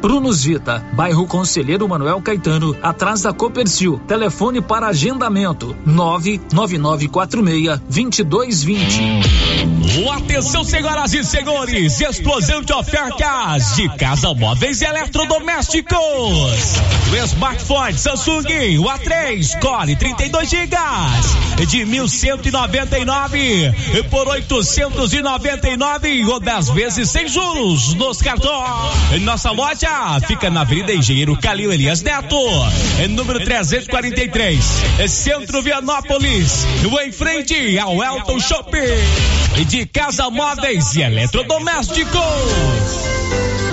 Brunos Vita, bairro Conselheiro Manuel Caetano, atrás da Copercil. Telefone para agendamento: 99946 2220. Atenção, senhoras e senhores, explosão de ofertas de casa móveis e eletrodomésticos. O smartphone Samsung, o A3 Core 32 GB de 1199 por 899 ou 10 vezes sem juros nos cartões. Nossa loja fica na Avenida Engenheiro Calil Elias Neto, número 343, Centro Vianópolis, em frente ao Elton Shopping. De casa móveis e eletrodomésticos.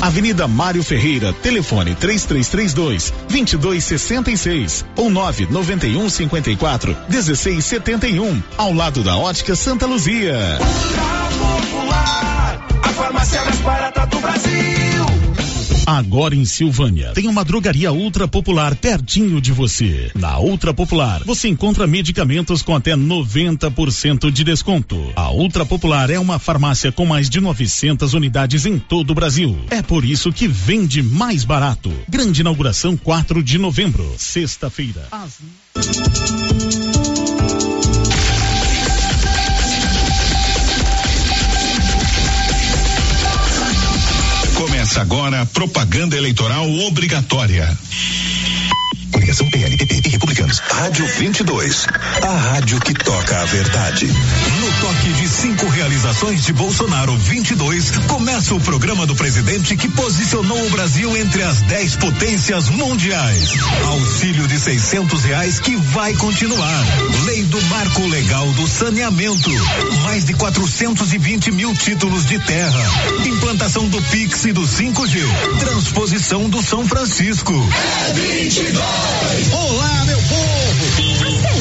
Avenida Mário Ferreira, telefone 3332 2266 ou 991 54 1671, ao lado da Ótica Santa Luzia. Popular, a farmácia mais barata do Brasil. Agora em Silvânia, tem uma drogaria ultra popular pertinho de você. Na Ultra Popular, você encontra medicamentos com até 90% de desconto. A Ultra Popular é uma farmácia com mais de 900 unidades em todo o Brasil. É por isso que vende mais barato. Grande inauguração 4 de novembro, sexta-feira. Começa agora a propaganda eleitoral obrigatória. Coligação PLPP e Republicanos. Rádio 22. A rádio que toca a verdade. No toque de cinco realizações de Bolsonaro 22, começa o programa do presidente que posicionou o Brasil entre as 10 potências mundiais. Auxílio de 600 reais que vai continuar. Lei do Marco Legal do Saneamento. Mais de 420 mil títulos de terra. Implantação do Pix e do 5G. Transposição do São Francisco. É 22. Olá, meu povo!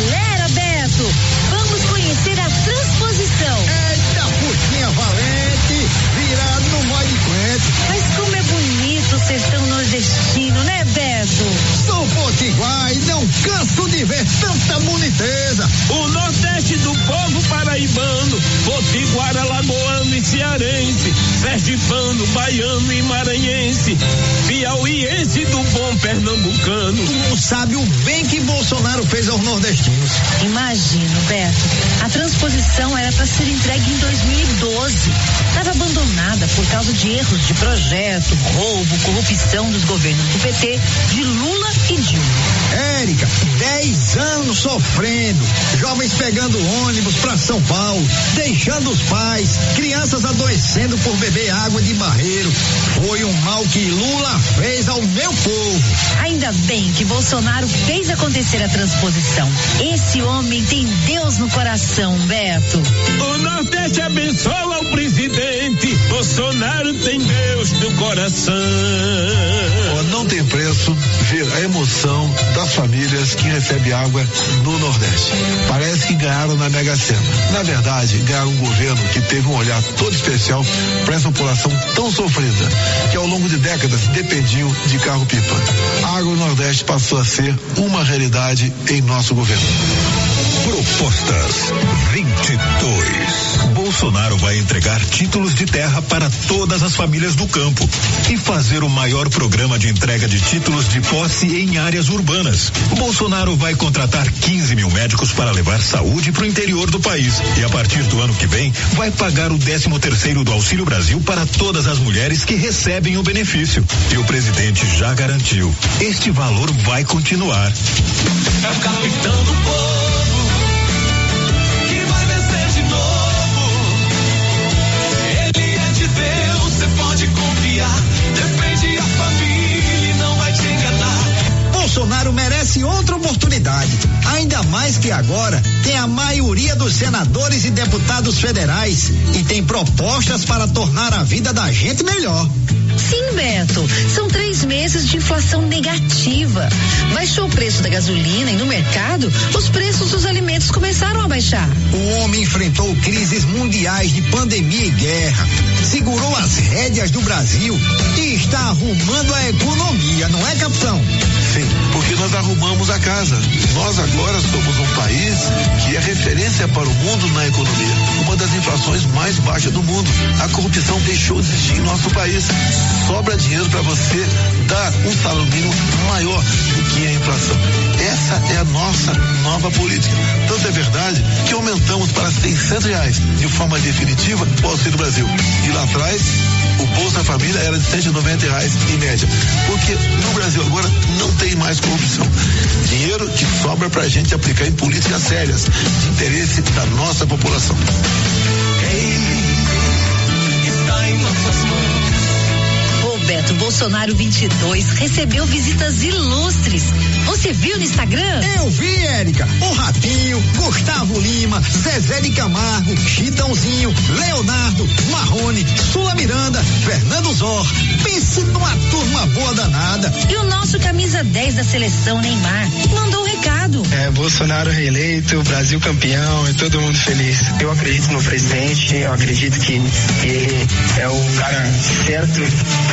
Nordestino, né, Beto? Sou potiguar e não canso de ver tanta boniteza. O Nordeste do povo paraibano, potiguar, alagoano e cearense, sergipano, baiano e maranhense, piauiense do bom pernambucano. Tu não sabe o bem que Bolsonaro fez aos nordestinos. Imagino, Beto. A transposição era para ser entregue em 2012. Estava abandonada por causa de erros de projeto, roubo, corrupção dos governos do PT, de Lula e Dilma. Érica, 10 anos sofrendo, jovens pegando ônibus para São Paulo, deixando os pais, crianças adoecendo por beber água de barreiro. Foi um mal que Lula fez ao meu povo. Ainda bem que Bolsonaro fez acontecer a transposição. Esse homem tem Deus no coração, Beto. O Nordeste abençoa. Bolsonaro tem Deus no coração. Oh, não tem preço ver a emoção das famílias que recebem água no Nordeste. Parece que ganharam na Mega Sena. Na verdade, ganharam um governo que teve um olhar todo especial para essa população tão sofrida, que ao longo de décadas dependiam de carro-pipa. A Água Nordeste passou a ser uma realidade em nosso governo. Propostas 22. Bolsonaro vai entregar títulos de terra para todas as famílias do campo e fazer o maior programa de entrega de títulos de posse em áreas urbanas. Bolsonaro vai contratar 15 mil médicos para levar saúde para o interior do país e a partir do ano que vem vai pagar o 13 terceiro do Auxílio Brasil para todas as mulheres que recebem o benefício. E o presidente já garantiu, este valor vai continuar. É o capitão do povo merece outra oportunidade. Ainda mais que agora tem a maioria dos senadores e deputados federais e tem propostas para tornar a vida da gente melhor. Sim, Beto. São três meses de inflação negativa. Baixou o preço da gasolina e no mercado, os preços dos alimentos começaram a baixar. O homem enfrentou crises mundiais de pandemia e guerra, segurou as rédeas do Brasil e está arrumando a economia, não é, capitão? Sim, porque nós arrumamos a casa. Nós agora somos um país que é referência para o mundo na economia. Uma das inflações mais baixas do mundo. A corrupção deixou de existir em nosso país. Sobra dinheiro para você dar um salário mínimo maior do que a inflação. Essa é a nossa nova política. Tanto é verdade que aumentamos para 600 reais de forma definitiva o Auxílio Brasil. E lá atrás, o Bolsa Família era de 190 reais em média. Porque no Brasil agora não tem mais corrupção. Dinheiro que sobra para a gente aplicar em políticas sérias, de interesse da nossa população. Está em nossas mãos. Beto Bolsonaro 22 recebeu visitas ilustres. Você viu no Instagram? Eu vi, Érica. O Ratinho, Gustavo Lima, Zezé de Camargo, Chitãozinho, Leonardo, Marrone, Sula Miranda, Fernando Zor. Pense numa turma boa danada. E o nosso camisa 10 da seleção, Neymar, mandou um recado. É, Bolsonaro reeleito, Brasil campeão e todo mundo feliz. Eu acredito no presidente, eu acredito que ele é o cara certo,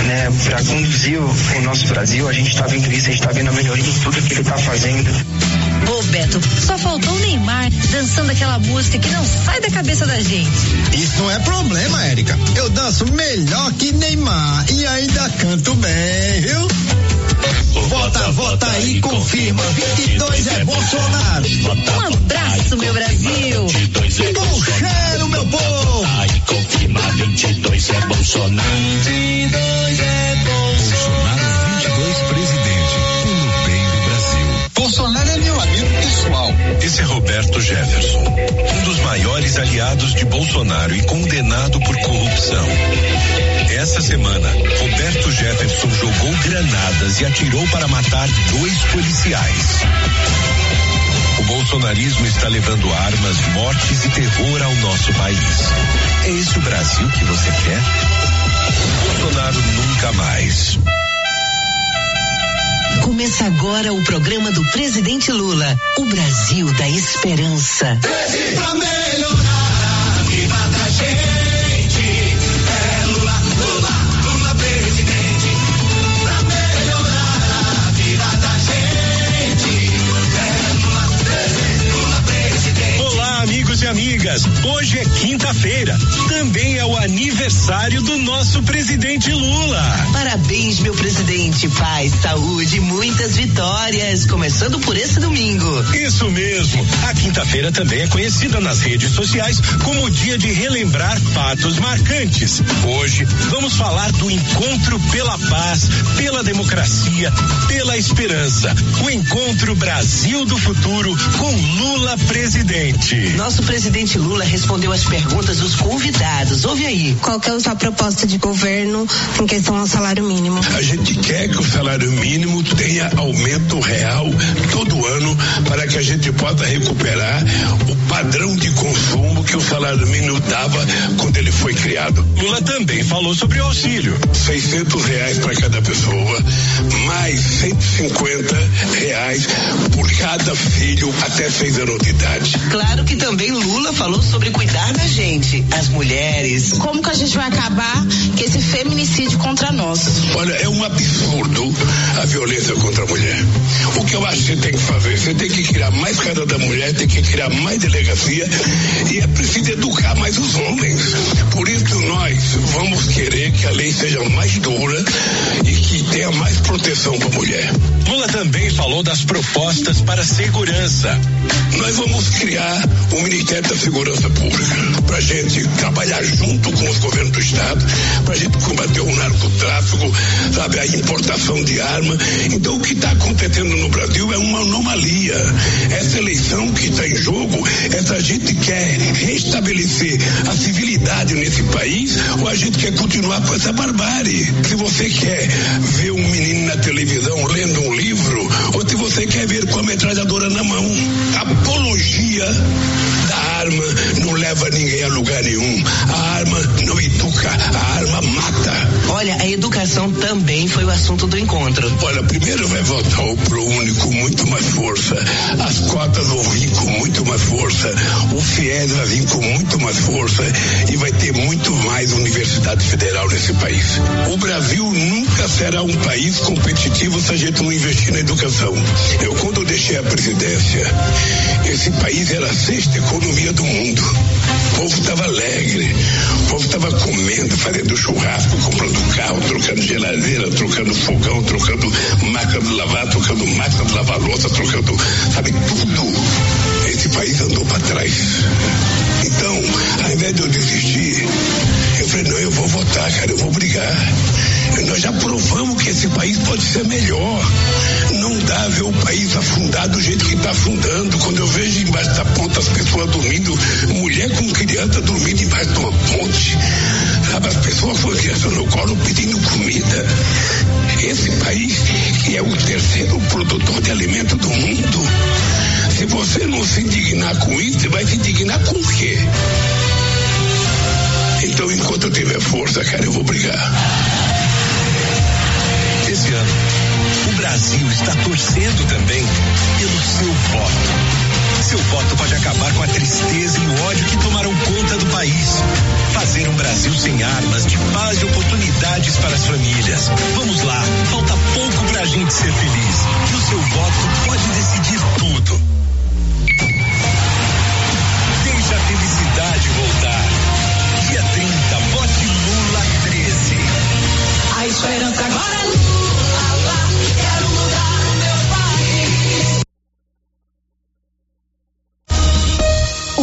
né, para conduzir o, o nosso Brasil. A gente está vendo isso, a gente está vendo a melhoria em tudo que ele está fazendo. Ô Beto, só faltou o Neymar dançando aquela música que não sai da cabeça da gente. Isso não é problema, Érica. Eu danço melhor que Neymar e ainda canto bem, viu? Vota, vota aí, confirma. 22 é Bolsonaro. Um abraço, meu Brasil. Bom cheiro, meu povo. Aí confirma 22 é Bolsonaro. 22 é Bolsonaro 22 presidente. Bolsonaro é meu amigo pessoal. Esse é Roberto Jefferson, um dos maiores aliados de Bolsonaro e condenado por corrupção. Essa semana, Roberto Jefferson jogou granadas e atirou para matar dois policiais. O bolsonarismo está levando armas, mortes e terror ao nosso país. É esse o Brasil que você quer? Bolsonaro nunca mais. Começa agora o programa do presidente Lula, o Brasil da Esperança. Pra melhorar a vida da gente. É Lula, Lula, Lula presidente. Pra melhorar a vida da gente. É Lula, Lula presidente. Olá, amigos e amigas. Hoje é quinta-feira. Também é o aniversário do nosso presidente Lula. Parabéns, meu presidente. Paz, saúde e muitas vitórias. Começando por esse domingo. Isso mesmo. A quinta-feira também é conhecida nas redes sociais como o dia de relembrar fatos marcantes. Hoje vamos falar do encontro pela paz, pela democracia, pela esperança. O encontro Brasil do futuro com Lula presidente. Nosso presidente Lula respondeu as perguntas dos convidados. Ouve aí. Qual que é a sua proposta de governo em questão ao salário mínimo? A gente quer que o salário mínimo tenha aumento real todo ano para que a gente possa recuperar o padrão de consumo que o salário mínimo dava quando ele foi criado. Lula também falou sobre o auxílio. 600 reais para cada pessoa, mais 150 reais por cada filho até seis anos de idade. Claro que também Lula falou sobre cuidar da gente, as mulheres. Como que a gente vai acabar com esse feminicídio contra nós? Olha, é um absurdo a violência contra a mulher. O que eu acho que você tem que fazer? Você tem que criar mais casa da mulher, tem que criar mais delegacia e é preciso educar mais os homens. Por isso nós vamos querer que a lei seja mais dura e que tenha mais proteção para a mulher. Lula também falou das propostas para segurança. Nós vamos criar o Ministério da Segurança Pública para gente trabalhar junto com os governos do Estado, para gente combater o narcotráfico, sabe, a importação de arma. Então o que está acontecendo no Brasil é uma anomalia. Essa eleição que está em jogo é se a gente quer restabelecer a civilidade nesse país ou a gente quer continuar com essa barbárie. Se você quer ver um menino na televisão lendo um livro, ou se você quer ver com a metralhadora na mão. Apologia arma não leva ninguém a lugar nenhum. A arma não educa, a arma mata. Olha, a educação também foi o assunto do encontro. Olha, primeiro vai voltar o Pro Único muito mais força. As cotas vão vir com muito mais força. O FIES vai vir com muito mais força. E vai ter muito mais universidade federal nesse país. O Brasil nunca será um país competitivo se a gente não investir na educação. Eu, quando deixei a presidência, esse país era a sexta economia do mundo. O povo estava alegre, o povo estava comendo, fazendo churrasco, comprando carro, trocando geladeira, trocando fogão, trocando máquina de lavar, trocando máquina de lavar louça, trocando, sabe, tudo. Esse país andou para trás. Então, ao invés de eu desistir, eu falei, não, eu vou votar, cara, eu vou brigar. Nós já provamos que esse país pode ser melhor. Não dá ver o país afundar do jeito que está afundando. Quando eu vejo embaixo da ponte as pessoas dormindo, mulher com criança dormindo embaixo de uma ponte. Sabe, as pessoas com criança no colo pedindo comida. Esse país, que é o terceiro produtor de alimento do mundo, se você não se indignar com isso, você vai se indignar com o quê? Então, enquanto eu tiver força, cara, eu vou brigar. Esse ano, o Brasil está torcendo também pelo seu voto. Seu voto pode acabar com a tristeza e o ódio que tomaram conta do país. Fazer um Brasil sem armas, de paz e oportunidades para as famílias. Vamos lá, falta pouco para a gente ser feliz. E o seu voto pode decidir tudo. Deixa a felicidade voltar. Dia 30, vote Lula 13. A esperança agora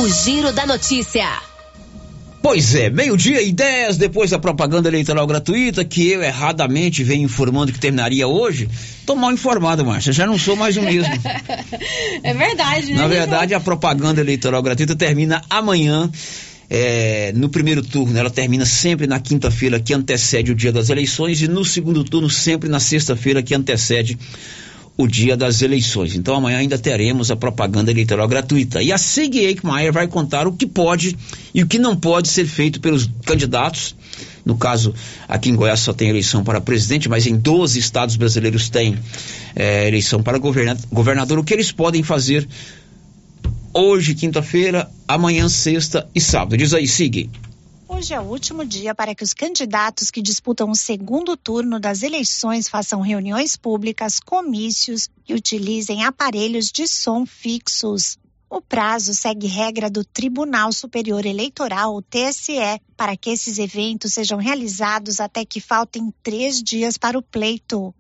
O Giro da Notícia. Pois é, meio-dia e 10, depois da propaganda eleitoral gratuita, que eu erradamente venho informando que terminaria hoje, tô mal informado, Márcia, já não sou mais o mesmo. É verdade, né? Na verdade, a propaganda eleitoral gratuita termina amanhã. é, no primeiro turno, ela termina sempre na quinta-feira que antecede o dia das eleições, e no segundo turno, sempre na sexta-feira que antecede o dia das eleições. Então amanhã ainda teremos a propaganda eleitoral gratuita. E a Sig Eichmeier vai contar o que pode e o que não pode ser feito pelos candidatos. No caso, aqui em Goiás só tem eleição para presidente, mas em 12 estados brasileiros tem eh, eleição para governa- governador. O que eles podem fazer hoje, quinta-feira, amanhã, sexta e sábado. Diz aí, Sig. Hoje é o último dia para que os candidatos que disputam o segundo turno das eleições façam reuniões públicas, comícios e utilizem aparelhos de som fixos. O prazo segue regra do Tribunal Superior Eleitoral, o TSE, para que esses eventos sejam realizados até que faltem três dias para o pleito.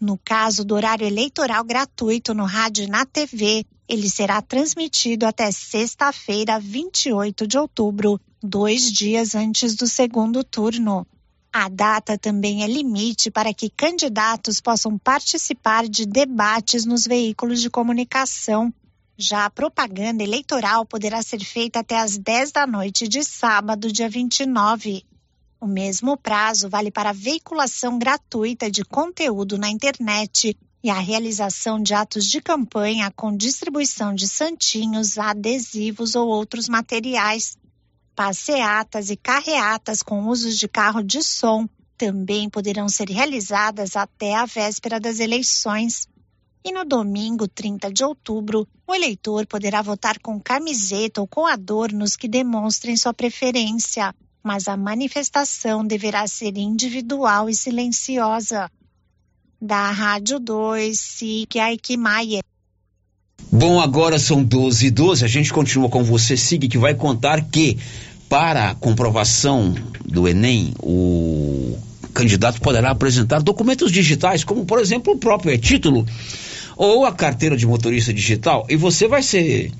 No caso do horário eleitoral gratuito no rádio e na TV, ele será transmitido até sexta-feira, 28 de outubro, dois dias antes do segundo turno. A data também é limite para que candidatos possam participar de debates nos veículos de comunicação. Já a propaganda eleitoral poderá ser feita até às 10 da noite de sábado, dia 29. O mesmo prazo vale para a veiculação gratuita de conteúdo na internet e a realização de atos de campanha com distribuição de santinhos, adesivos ou outros materiais. Passeatas e carreatas com usos de carro de som também poderão ser realizadas até a véspera das eleições. E no domingo, 30 de outubro, o eleitor poderá votar com camiseta ou com adornos que demonstrem sua preferência, mas a manifestação deverá ser individual e silenciosa. Da Rádio 2, SIC Aikmaier. Bom, agora são 12 e 12. A gente continua com você, Sig, que vai contar que para a comprovação do Enem, o candidato poderá apresentar documentos digitais, como por exemplo o próprio título ou a carteira de motorista digital. E você vai ser.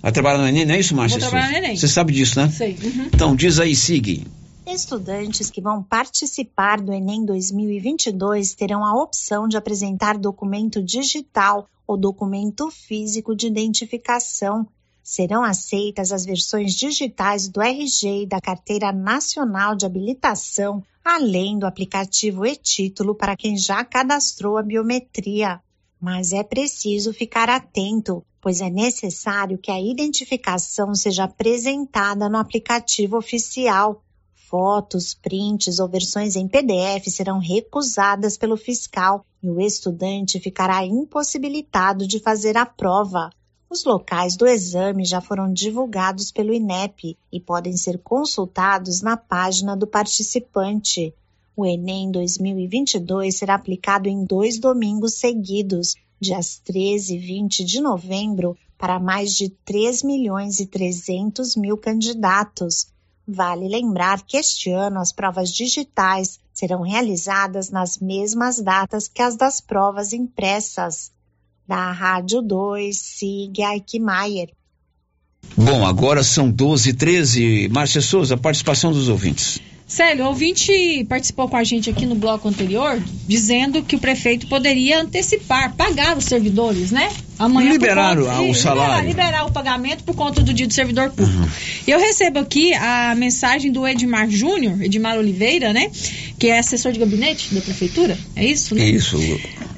Vai trabalhar no Enem, não é isso, Márcia? Vou trabalhar no Enem. Você sabe disso, né? Sei. Uhum. Então, diz aí, Sig. Estudantes que vão participar do Enem 2022 terão a opção de apresentar documento digital ou documento físico de identificação. Serão aceitas as versões digitais do RG e da Carteira Nacional de Habilitação, além do aplicativo e-título para quem já cadastrou a biometria. mas é preciso ficar atento, pois é necessário que a identificação seja apresentada no aplicativo oficial. Fotos, prints ou versões em PDF serão recusadas pelo fiscal e o estudante ficará impossibilitado de fazer a prova. Os locais do exame já foram divulgados pelo INEP e podem ser consultados na página do participante. O Enem 2022 será aplicado em dois domingos seguidos, dias 13 e 20 de novembro, para mais de 3 milhões e 300 mil candidatos. Vale lembrar que este ano as provas digitais serão realizadas nas mesmas datas que as das provas impressas da Rádio 2, Sig Aikmaier. Bom, agora são 12 e 13. Márcia Souza, participação dos ouvintes. Célio, o ouvinte participou com a gente aqui no bloco anterior, dizendo que o prefeito poderia antecipar, pagar os servidores, né? Amanhã liberar conta, o salário. Liberar, liberar, o pagamento por conta do dia do servidor público. Uhum. Eu recebo aqui a mensagem do Edmar Júnior, Edmar Oliveira, né? Que é assessor de gabinete da prefeitura. É isso, né? Isso.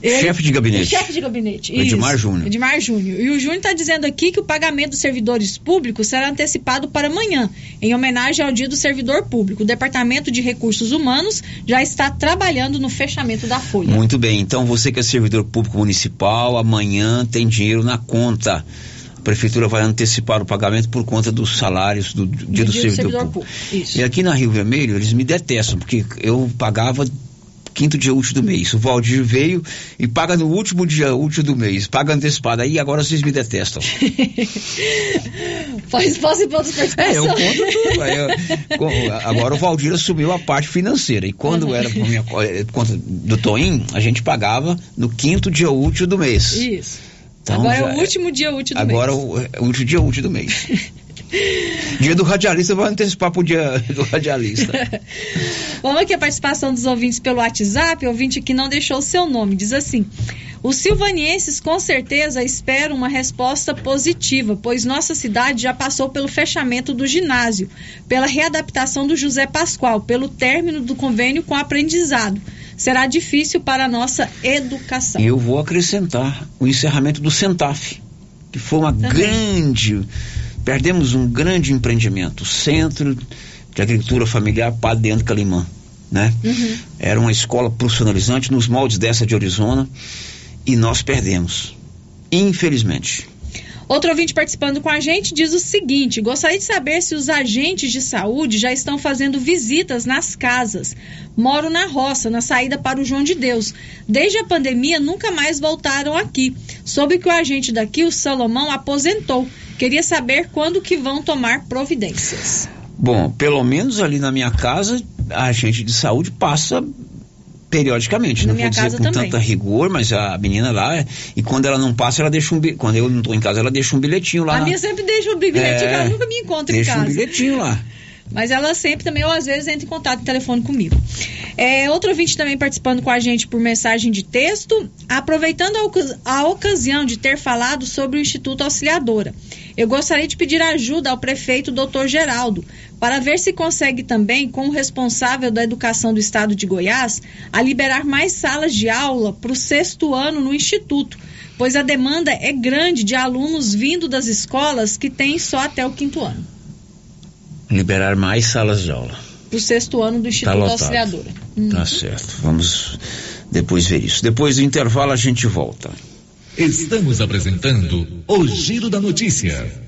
Ele, chefe de gabinete. Chefe de gabinete. Isso, Edmar Júnior. Edmar Júnior. E o Júnior está dizendo aqui que o pagamento dos servidores públicos será antecipado para amanhã, em homenagem ao dia do servidor público. O Departamento de Recursos Humanos já está trabalhando no fechamento da folha. Muito bem. Então, você que é servidor público municipal, amanhã tem dinheiro na conta. A prefeitura vai antecipar o pagamento por conta dos salários do dia do, do, do servidor, servidor, público. E aqui na Rio Vermelho, eles me detestam, porque eu pagava quinto dia útil do mês. O Valdir veio e paga no último dia útil do mês, paga antecipado. Aí agora vocês me detestam. Faz posse para outras É, eu conto tudo. Eu, agora o Valdir assumiu a parte financeira. E quando uhum. era por minha eh, conta do Toim, a gente pagava no quinto dia útil do mês. Isso. Então, agora é o último dia útil do agora mês. Agora é o último dia útil do mês. Dia do radialista, vai antecipar para o dia do radialista. Vamos aqui a participação dos ouvintes pelo WhatsApp. Ouvinte que não deixou o seu nome. Diz assim: os silvanienses com certeza esperam uma resposta positiva, pois nossa cidade já passou pelo fechamento do ginásio, pela readaptação do José Pascoal, pelo término do convênio com aprendizado. Será difícil para a nossa educação. Eu vou acrescentar o encerramento do Centaf, que foi uma Também. grande Perdemos um grande empreendimento, o Centro de Agricultura Familiar Padre Leandro Calimã. Né? Uhum. Era uma escola profissionalizante nos moldes dessa de Arizona e nós perdemos, infelizmente. Outro ouvinte participando com a gente diz o seguinte: gostaria de saber se os agentes de saúde já estão fazendo visitas nas casas. Moro na roça, na saída para o João de Deus. Desde a pandemia, nunca mais voltaram aqui. Soube que o agente daqui, o Salomão, aposentou Queria saber quando que vão tomar providências. Bom, pelo menos ali na minha casa, a agente de saúde passa periodicamente, na não vou dizer com também. tanta rigor, mas a menina lá, e quando ela não passa, ela deixa um quando eu não estou em casa, ela deixa um bilhetinho lá. A minha sempre deixa um bilhetinho, é, ela nunca me encontra em casa. Deixa um bilhetinho lá. Mas ela sempre também, ou às vezes, entra em contato no telefone comigo. É, outro ouvinte também participando com a gente por mensagem de texto, aproveitando a, a ocasião de ter falado sobre o Instituto Auxiliadora. Eu gostaria de pedir ajuda ao prefeito Dr. Geraldo para ver se consegue também, como responsável da educação do estado de Goiás, a liberar mais salas de aula para o sexto ano no Instituto, pois a demanda é grande de alunos vindo das escolas que têm só até o quinto ano. Liberar mais salas de aula. Para o sexto ano do tá Instituto tá Auxiliadora. Uhum. Tá certo. Vamos depois ver isso. Depois do intervalo a gente volta. Estamos apresentando o Giro da Notícia.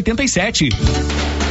87.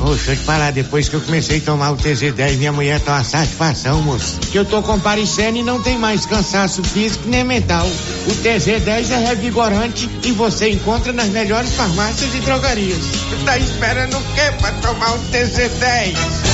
Ô, deixa eu te falar, depois que eu comecei a tomar o TZ10, minha mulher tá uma satisfação, moço. Que eu tô comparecendo e não tem mais cansaço físico nem mental. O TZ10 é revigorante e você encontra nas melhores farmácias e drogarias. Tá esperando o quê pra tomar o TZ10?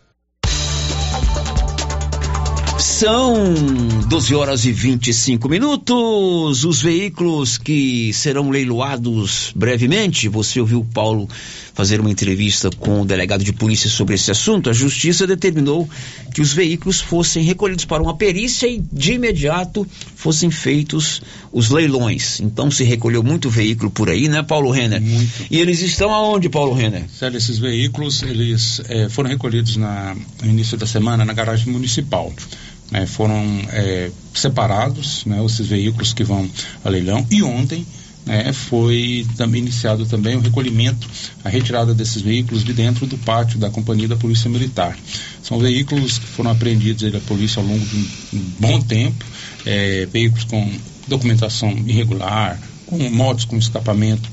São 12 horas e 25 minutos. Os veículos que serão leiloados brevemente. Você ouviu o Paulo fazer uma entrevista com o delegado de polícia sobre esse assunto. A justiça determinou que os veículos fossem recolhidos para uma perícia e de imediato fossem feitos os leilões. Então se recolheu muito veículo por aí, né, Paulo Renner? Muito. E eles estão aonde, Paulo Renner? Sério, esses veículos eles eh, foram recolhidos na, no início da semana na garagem municipal né, foram é, separados, né, esses veículos que vão a leilão, e ontem né, foi também iniciado também o recolhimento, a retirada desses veículos de dentro do pátio da Companhia da Polícia Militar. São veículos que foram apreendidos pela polícia ao longo de um, um bom tempo, é, veículos com documentação irregular, com motos com escapamento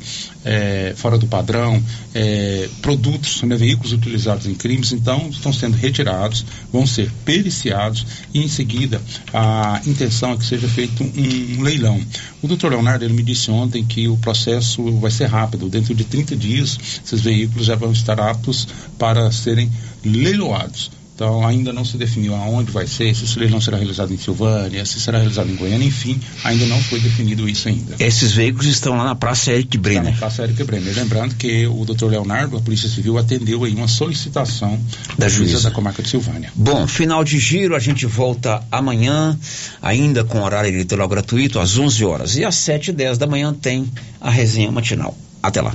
é, fora do padrão, é, produtos, né, veículos utilizados em crimes, então estão sendo retirados, vão ser periciados e em seguida a intenção é que seja feito um, um leilão. O doutor Leonardo ele me disse ontem que o processo vai ser rápido, dentro de 30 dias esses veículos já vão estar aptos para serem leiloados. Então ainda não se definiu aonde vai ser, se esse leilão será realizado em Silvânia, se será realizado em Goiânia, enfim, ainda não foi definido isso ainda. Esses veículos estão lá na Praça Eric Brenner. Está na Praça Eric Brenner. Lembrando que o doutor Leonardo, a Polícia Civil, atendeu aí uma solicitação da, da juíza da comarca de Silvânia. Bom, final de giro, a gente volta amanhã, ainda com horário eleitoral gratuito, às 11 horas. E às 7 e 10 da manhã tem a resenha matinal. Até lá.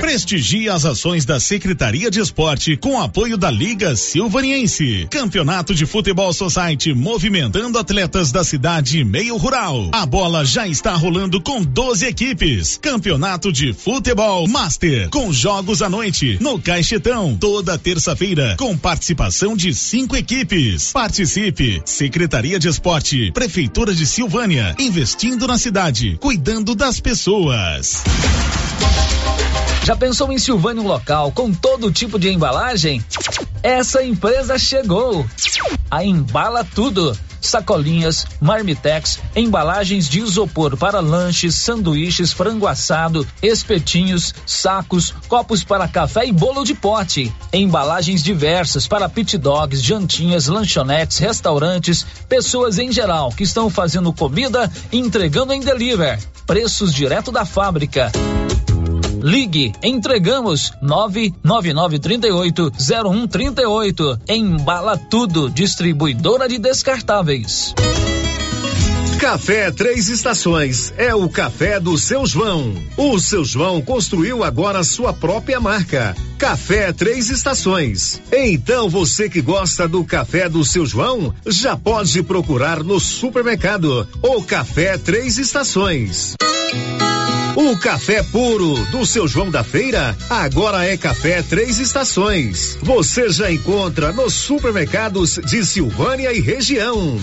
Prestigie as ações da Secretaria de Esporte com apoio da Liga Silvaniense. Campeonato de Futebol Society movimentando atletas da cidade e meio rural. A bola já está rolando com 12 equipes. Campeonato de Futebol Master com jogos à noite no Caixetão toda terça-feira com participação de cinco equipes. Participe. Secretaria de Esporte, Prefeitura de Silvânia, investindo na cidade, cuidando das pessoas. Já pensou em Silvânia um local com todo tipo de embalagem? Essa empresa chegou. A Embala Tudo. Sacolinhas, marmitex, embalagens de isopor para lanches, sanduíches, frango assado, espetinhos, sacos, copos para café e bolo de pote. Embalagens diversas para pit dogs, jantinhas, lanchonetes, restaurantes, pessoas em geral que estão fazendo comida e entregando em deliver. Preços direto da fábrica. Ligue, entregamos 999380138. Embala tudo, distribuidora de descartáveis. Café Três Estações é o café do seu João. O seu João construiu agora sua própria marca. Café Três Estações. Então você que gosta do café do seu João, já pode procurar no supermercado o Café Três Estações. O café puro do seu João da Feira agora é café três estações. Você já encontra nos supermercados de Silvânia e região.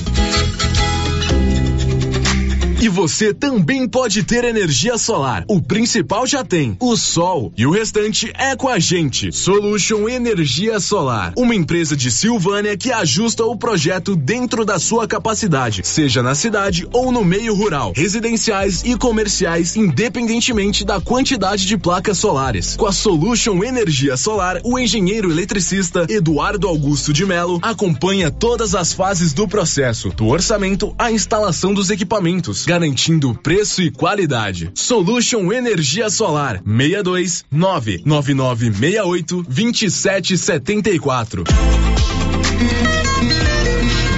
E você também pode ter energia solar. O principal já tem, o sol. E o restante é com a gente. Solution Energia Solar. Uma empresa de Silvânia que ajusta o projeto dentro da sua capacidade, seja na cidade ou no meio rural, residenciais e comerciais, independentemente da quantidade de placas solares. Com a Solution Energia Solar, o engenheiro eletricista Eduardo Augusto de Melo acompanha todas as fases do processo, do orçamento à instalação dos equipamentos garantindo preço e qualidade. Solution Energia Solar 62 99968 2774.